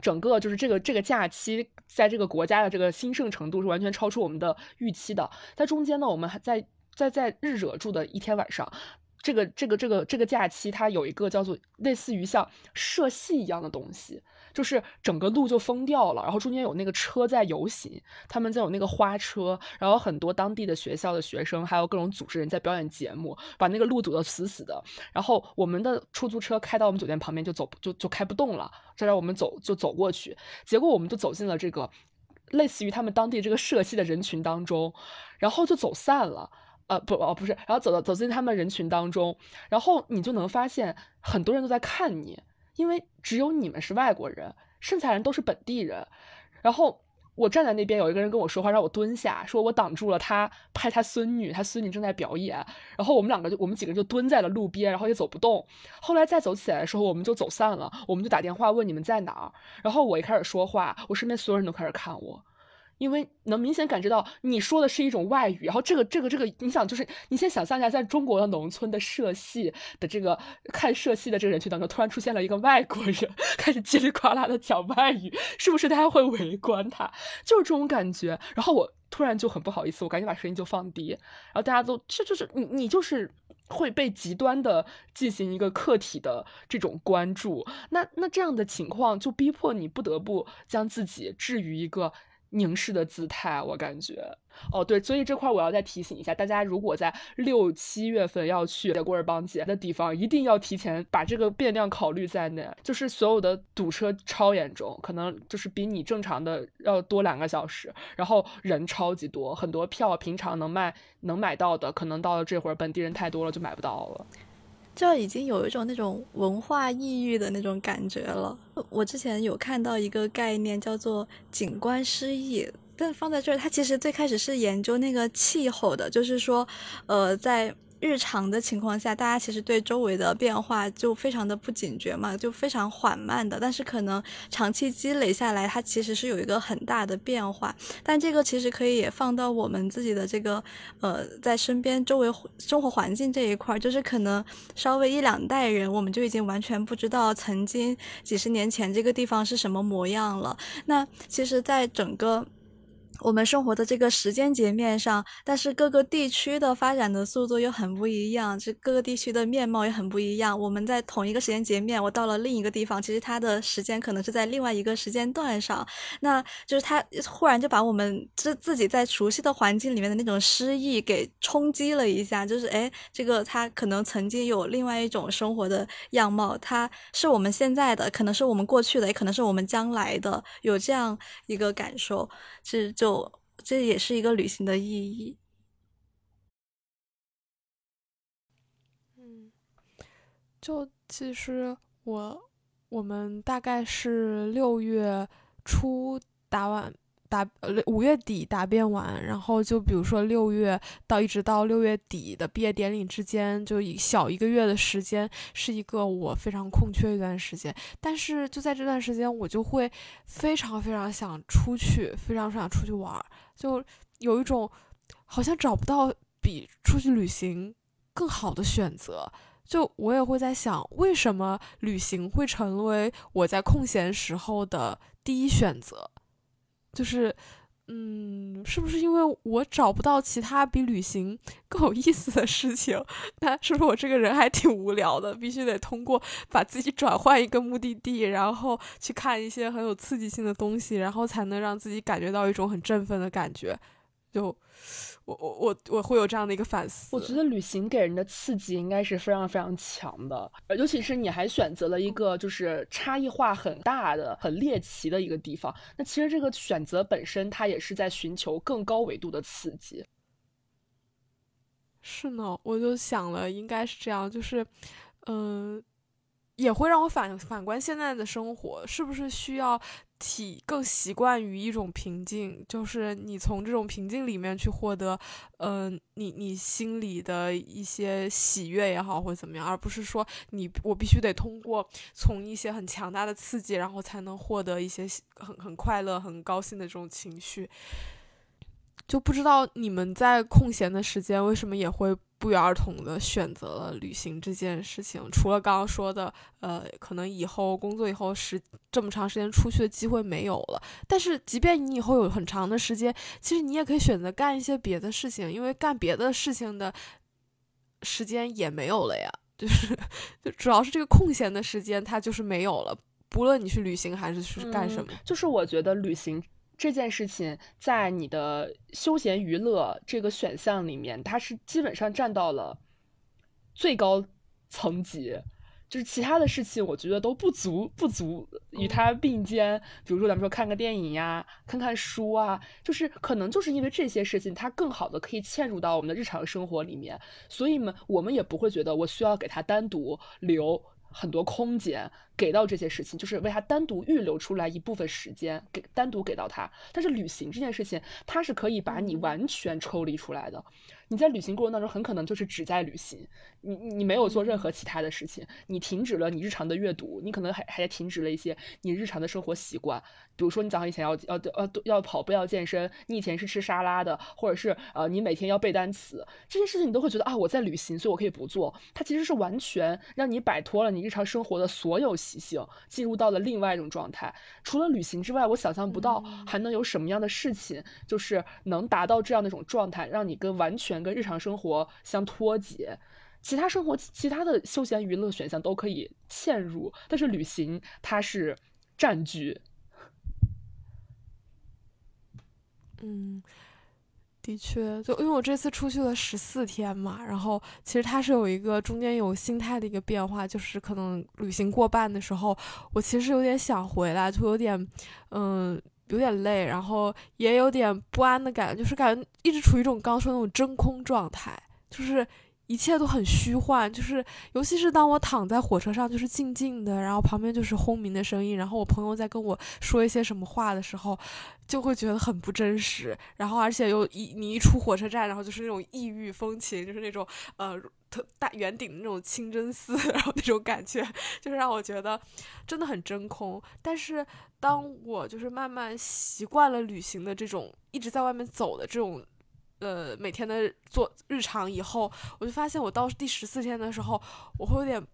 整个就是这个这个假期，在这个国家的这个兴盛程度是完全超出我们的预期的。在中间呢，我们还在在在日惹住的一天晚上。这个这个这个这个假期，它有一个叫做类似于像社戏一样的东西，就是整个路就封掉了，然后中间有那个车在游行，他们在有那个花车，然后很多当地的学校的学生，还有各种组织人在表演节目，把那个路堵得死死的。然后我们的出租车开到我们酒店旁边就走就就开不动了，再让我们走就走过去，结果我们就走进了这个类似于他们当地这个社戏的人群当中，然后就走散了。呃不哦不是，然后走到走进他们人群当中，然后你就能发现很多人都在看你，因为只有你们是外国人，剩下人都是本地人。然后我站在那边，有一个人跟我说话，让我蹲下，说我挡住了他拍他孙女，他孙女正在表演。然后我们两个就我们几个就蹲在了路边，然后也走不动。后来再走起来的时候，我们就走散了，我们就打电话问你们在哪儿。然后我一开始说话，我身边所有人都开始看我。因为能明显感知到你说的是一种外语，然后这个这个这个，你想就是你先想象一下，在中国的农村的社戏的这个看社戏的这个人群当中，突然出现了一个外国人，开始叽里呱啦的讲外语，是不是大家会围观他？就是这种感觉。然后我突然就很不好意思，我赶紧把声音就放低，然后大家都这就是你你就是会被极端的进行一个客体的这种关注，那那这样的情况就逼迫你不得不将自己置于一个。凝视的姿态，我感觉哦，对，所以这块我要再提醒一下大家，如果在六七月份要去古尔邦节的地方，一定要提前把这个变量考虑在内。就是所有的堵车超严重，可能就是比你正常的要多两个小时，然后人超级多，很多票平常能卖能买到的，可能到了这会儿本地人太多了就买不到了。就已经有一种那种文化抑郁的那种感觉了。我之前有看到一个概念叫做景观失忆，但放在这儿，它其实最开始是研究那个气候的，就是说，呃，在。日常的情况下，大家其实对周围的变化就非常的不警觉嘛，就非常缓慢的。但是可能长期积累下来，它其实是有一个很大的变化。但这个其实可以也放到我们自己的这个呃，在身边周围生活环境这一块，就是可能稍微一两代人，我们就已经完全不知道曾经几十年前这个地方是什么模样了。那其实，在整个。我们生活的这个时间节面上，但是各个地区的发展的速度又很不一样，这各个地区的面貌也很不一样。我们在同一个时间节面，我到了另一个地方，其实它的时间可能是在另外一个时间段上，那就是它忽然就把我们自自己在熟悉的环境里面的那种诗意给冲击了一下，就是哎，这个它可能曾经有另外一种生活的样貌，它是我们现在的，可能是我们过去的，也可能是我们将来的，有这样一个感受，这就。这也是一个旅行的意义。嗯，就其实我我们大概是六月初打完答呃五月底答辩完，然后就比如说六月到一直到六月底的毕业典礼之间，就一小一个月的时间，是一个我非常空缺一段时间。但是就在这段时间，我就会非常非常想出去，非常想出去玩。就有一种好像找不到比出去旅行更好的选择，就我也会在想，为什么旅行会成为我在空闲时候的第一选择？就是，嗯，是不是因为我找不到其他比旅行更有意思的事情？那是不是我这个人还挺无聊的？必须得通过把自己转换一个目的地，然后去看一些很有刺激性的东西，然后才能让自己感觉到一种很振奋的感觉。就我我我我会有这样的一个反思。我觉得旅行给人的刺激应该是非常非常强的，尤其是你还选择了一个就是差异化很大的、很猎奇的一个地方。那其实这个选择本身，它也是在寻求更高维度的刺激。是呢，我就想了，应该是这样，就是，嗯。也会让我反反观现在的生活，是不是需要体更习惯于一种平静？就是你从这种平静里面去获得，呃，你你心里的一些喜悦也好，或者怎么样，而不是说你我必须得通过从一些很强大的刺激，然后才能获得一些很很快乐、很高兴的这种情绪。就不知道你们在空闲的时间为什么也会。不约而同的选择了旅行这件事情，除了刚刚说的，呃，可能以后工作以后时这么长时间出去的机会没有了。但是，即便你以后有很长的时间，其实你也可以选择干一些别的事情，因为干别的事情的时间也没有了呀。就是，就主要是这个空闲的时间它就是没有了。不论你去旅行还是去干什么，就是我觉得旅行。这件事情在你的休闲娱乐这个选项里面，它是基本上占到了最高层级，就是其他的事情，我觉得都不足不足与它并肩。比如说，咱们说看个电影呀，看看书啊，就是可能就是因为这些事情，它更好的可以嵌入到我们的日常生活里面，所以呢，我们也不会觉得我需要给它单独留很多空间。给到这些事情，就是为他单独预留出来一部分时间，给单独给到他。但是旅行这件事情，它是可以把你完全抽离出来的。你在旅行过程当中，很可能就是只在旅行，你你没有做任何其他的事情，你停止了你日常的阅读，你可能还还停止了一些你日常的生活习惯，比如说你早上以前要要要要跑步要健身，你以前是吃沙拉的，或者是呃你每天要背单词，这些事情你都会觉得啊我在旅行，所以我可以不做。它其实是完全让你摆脱了你日常生活的所有习性，进入到了另外一种状态。除了旅行之外，我想象不到还能有什么样的事情，就是能达到这样的一种状态，让你跟完全。跟日常生活相脱节，其他生活其他的休闲娱乐选项都可以嵌入，但是旅行它是占据。嗯，的确，就因为我这次出去了十四天嘛，然后其实它是有一个中间有心态的一个变化，就是可能旅行过半的时候，我其实有点想回来，就有点嗯。有点累，然后也有点不安的感觉，就是感觉一直处于一种刚刚说那种真空状态，就是一切都很虚幻，就是尤其是当我躺在火车上，就是静静的，然后旁边就是轰鸣的声音，然后我朋友在跟我说一些什么话的时候，就会觉得很不真实，然后而且又一你一出火车站，然后就是那种异域风情，就是那种呃。特大圆顶的那种清真寺，然后那种感觉，就是让我觉得真的很真空。但是当我就是慢慢习惯了旅行的这种一直在外面走的这种，呃，每天的做日常以后，我就发现我到第十四天的时候，我会有点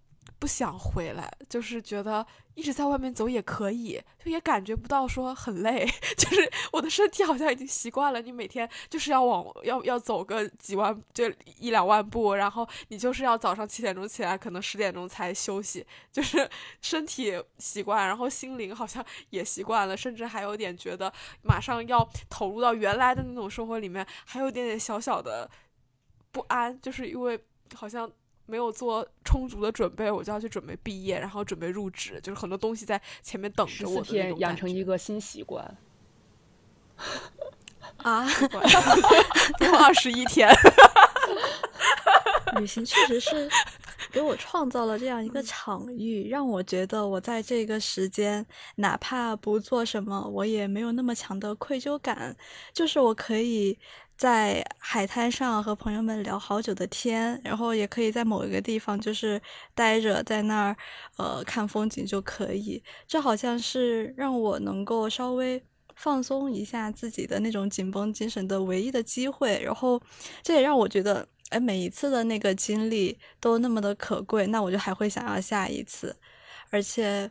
不想回来，就是觉得。一直在外面走也可以，就也感觉不到说很累，就是我的身体好像已经习惯了。你每天就是要往要要走个几万，就一两万步，然后你就是要早上七点钟起来，可能十点钟才休息，就是身体习惯，然后心灵好像也习惯了，甚至还有点觉得马上要投入到原来的那种生活里面，还有点点小小的不安，就是因为好像。没有做充足的准备，我就要去准备毕业，然后准备入职，就是很多东西在前面等着我。十四天养成一个新习惯啊！用二十一天，旅行确实是给我创造了这样一个场域，让我觉得我在这个时间，哪怕不做什么，我也没有那么强的愧疚感，就是我可以。在海滩上和朋友们聊好久的天，然后也可以在某一个地方就是待着，在那儿呃看风景就可以。这好像是让我能够稍微放松一下自己的那种紧绷精神的唯一的机会。然后这也让我觉得，哎，每一次的那个经历都那么的可贵，那我就还会想要下一次，而且。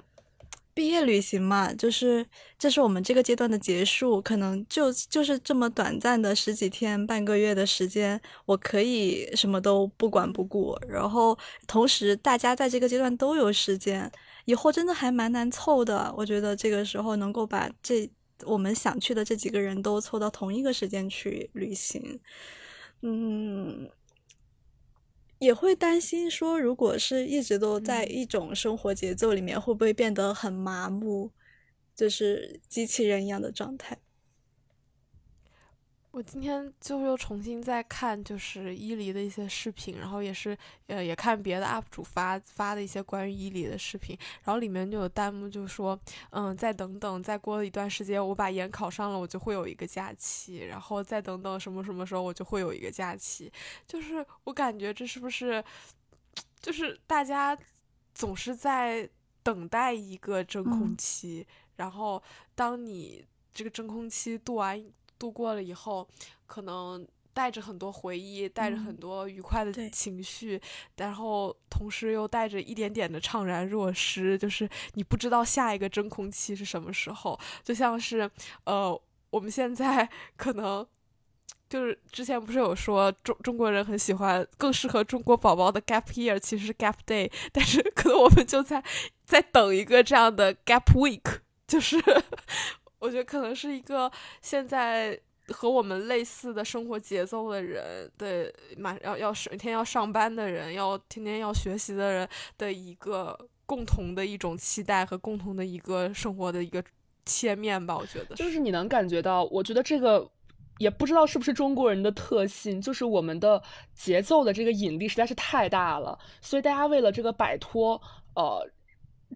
毕业旅行嘛，就是这是我们这个阶段的结束，可能就就是这么短暂的十几天、半个月的时间，我可以什么都不管不顾。然后同时，大家在这个阶段都有时间，以后真的还蛮难凑的。我觉得这个时候能够把这我们想去的这几个人都凑到同一个时间去旅行，嗯。也会担心说，如果是一直都在一种生活节奏里面，会不会变得很麻木，就是机器人一样的状态。我今天就又重新在看，就是伊犁的一些视频，然后也是呃也看别的 UP 主发发的一些关于伊犁的视频，然后里面就有弹幕就说，嗯，再等等，再过一段时间，我把研考上了，我就会有一个假期，然后再等等什么什么时候我就会有一个假期，就是我感觉这是不是，就是大家总是在等待一个真空期，然后当你这个真空期度完。度过了以后，可能带着很多回忆，带着很多愉快的情绪，然后同时又带着一点点的怅然若失，就是你不知道下一个真空期是什么时候。就像是，呃，我们现在 可能就是之前不是有说中中国人很喜欢更适合中国宝宝的 gap year，其实是 gap day，但是 可能我们就在在等一个这样的 gap week，就是。我觉得可能是一个现在和我们类似的生活节奏的人的马要要每天要上班的人，要天天要学习的人的一个共同的一种期待和共同的一个生活的一个切面吧。我觉得就是你能感觉到，我觉得这个也不知道是不是中国人的特性，就是我们的节奏的这个引力实在是太大了，所以大家为了这个摆脱呃。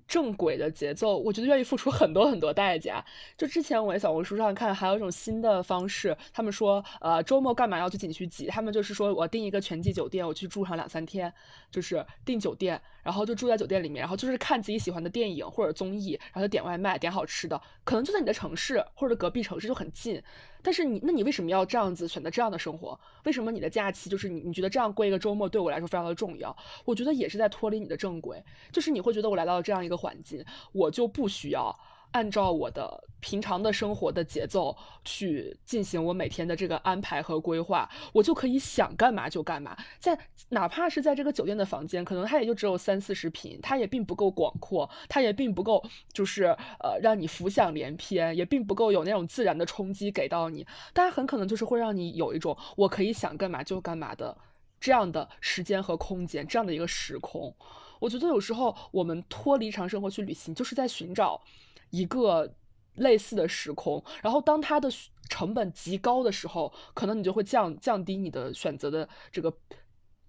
正轨的节奏，我觉得愿意付出很多很多代价。就之前我在小红书上看，还有一种新的方式，他们说，呃，周末干嘛要去景区挤？他们就是说我订一个全季酒店，我去住上两三天，就是订酒店，然后就住在酒店里面，然后就是看自己喜欢的电影或者综艺，然后就点外卖，点好吃的，可能就在你的城市或者隔壁城市就很近。但是你，那你为什么要这样子选择这样的生活？为什么你的假期就是你？你觉得这样过一个周末对我来说非常的重要？我觉得也是在脱离你的正轨，就是你会觉得我来到了这样一个环境，我就不需要。按照我的平常的生活的节奏去进行我每天的这个安排和规划，我就可以想干嘛就干嘛。在哪怕是在这个酒店的房间，可能它也就只有三四十平，它也并不够广阔，它也并不够就是呃让你浮想联翩，也并不够有那种自然的冲击给到你。但很可能就是会让你有一种我可以想干嘛就干嘛的这样的时间和空间，这样的一个时空。我觉得有时候我们脱离日常生活去旅行，就是在寻找。一个类似的时空，然后当它的成本极高的时候，可能你就会降降低你的选择的这个，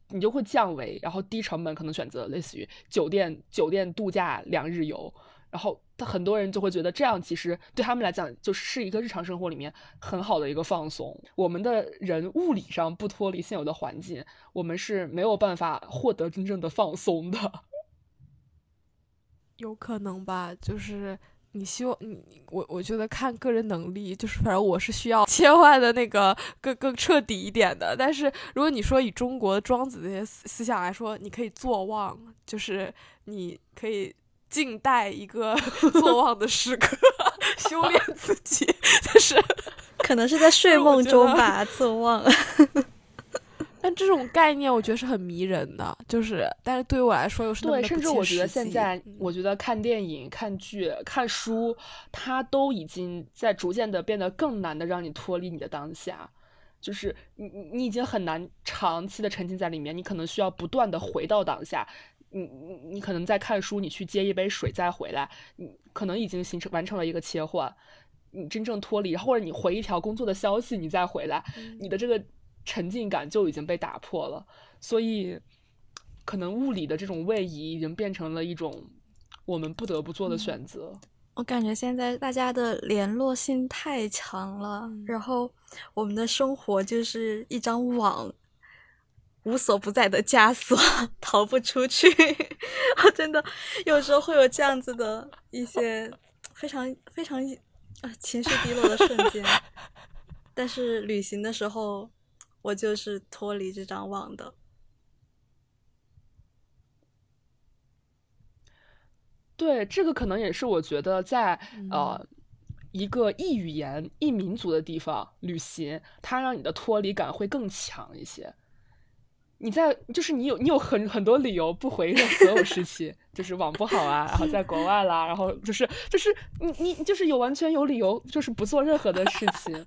你就会降维，然后低成本可能选择类似于酒店酒店度假两日游，然后他很多人就会觉得这样其实对他们来讲就是一个日常生活里面很好的一个放松。我们的人物理上不脱离现有的环境，我们是没有办法获得真正的放松的。有可能吧，就是。你希望你我我觉得看个人能力，就是反正我是需要切换的那个更更彻底一点的。但是如果你说以中国庄子这些思思想来说，你可以坐忘，就是你可以静待一个 坐忘的时刻，修炼自己，但是可能是在睡梦中吧，坐忘。但这种概念我觉得是很迷人的，就是，但是对于我来说又是对，甚至我觉得现在，我觉得看电影、看剧、看书，它都已经在逐渐的变得更难的让你脱离你的当下，就是你你你已经很难长期的沉浸在里面，你可能需要不断的回到当下，你你你可能在看书，你去接一杯水再回来，你可能已经形成完成了一个切换，你真正脱离，或者你回一条工作的消息，你再回来，你的这个。沉浸感就已经被打破了，所以可能物理的这种位移已经变成了一种我们不得不做的选择。我感觉现在大家的联络性太强了，然后我们的生活就是一张网，无所不在的枷锁，逃不出去。我 真的有时候会有这样子的一些非常非常啊情绪低落的瞬间，但是旅行的时候。我就是脱离这张网的。对，这个可能也是我觉得在呃一个异语言、异民族的地方旅行，它让你的脱离感会更强一些。你在就是你有你有很很多理由不回应所有时期，就是网不好啊，然后在国外啦，然后就是就是你你就是有完全有理由，就是不做任何的事情。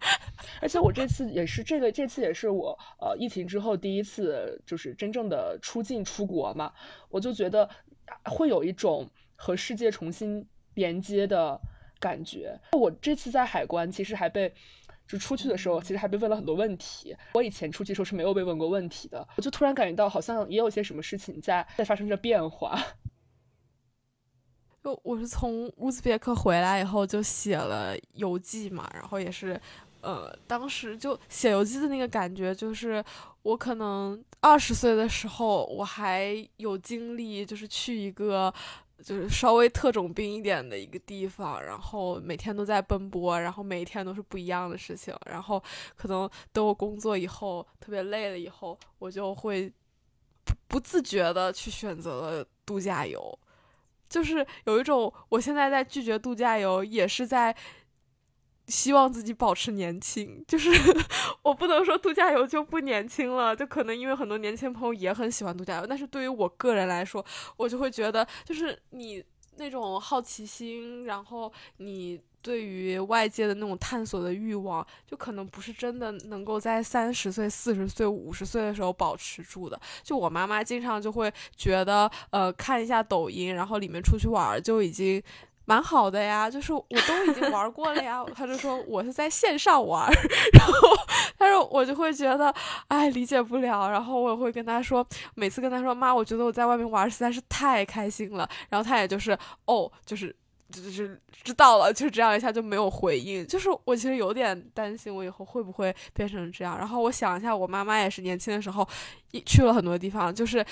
而且我这次也是这个这次也是我呃疫情之后第一次就是真正的出境出国嘛，我就觉得会有一种和世界重新连接的感觉。我这次在海关其实还被。就出去的时候，其实还被问了很多问题。我以前出去的时候是没有被问过问题的。我就突然感觉到，好像也有些什么事情在在发生着变化。就我是从乌兹别克回来以后就写了游记嘛，然后也是，呃，当时就写游记的那个感觉，就是我可能二十岁的时候，我还有精力，就是去一个。就是稍微特种兵一点的一个地方，然后每天都在奔波，然后每一天都是不一样的事情，然后可能等我工作以后特别累了以后，我就会不不自觉的去选择了度假游，就是有一种我现在在拒绝度假游，也是在。希望自己保持年轻，就是 我不能说度假游就不年轻了，就可能因为很多年轻朋友也很喜欢度假游，但是对于我个人来说，我就会觉得，就是你那种好奇心，然后你对于外界的那种探索的欲望，就可能不是真的能够在三十岁、四十岁、五十岁的时候保持住的。就我妈妈经常就会觉得，呃，看一下抖音，然后里面出去玩就已经。蛮好的呀，就是我都已经玩过了呀。他就说我是在线上玩，然后他说我就会觉得哎理解不了，然后我也会跟他说，每次跟他说妈，我觉得我在外面玩实在是太开心了，然后他也就是哦，就是就是知道了，就这样一下就没有回应。就是我其实有点担心我以后会不会变成这样。然后我想一下，我妈妈也是年轻的时候去了很多地方，就是。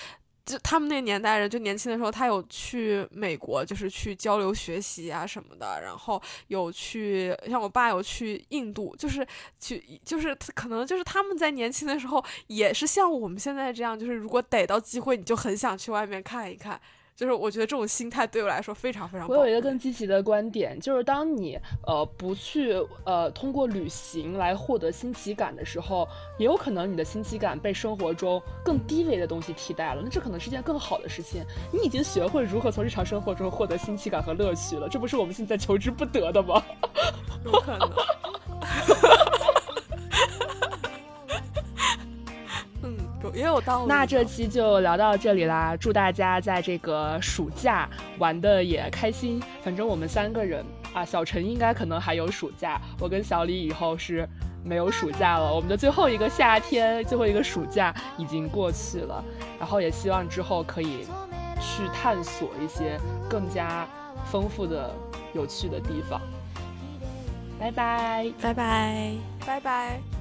就他们那年代人，就年轻的时候，他有去美国，就是去交流学习啊什么的，然后有去，像我爸有去印度，就是去，就是可能就是他们在年轻的时候也是像我们现在这样，就是如果逮到机会，你就很想去外面看一看。就是我觉得这种心态对我来说非常非常。我有一个更积极的观点，就是当你呃不去呃通过旅行来获得新奇感的时候，也有可能你的新奇感被生活中更低维的东西替代了。那这可能是件更好的事情。你已经学会如何从日常生活中获得新奇感和乐趣了，这不是我们现在求之不得的吗？有可能。也有道理。那这期就聊到这里啦，祝大家在这个暑假玩的也开心。反正我们三个人啊，小陈应该可能还有暑假，我跟小李以后是没有暑假了。我们的最后一个夏天，最后一个暑假已经过去了。然后也希望之后可以去探索一些更加丰富的、有趣的地方。拜拜，拜拜，拜拜。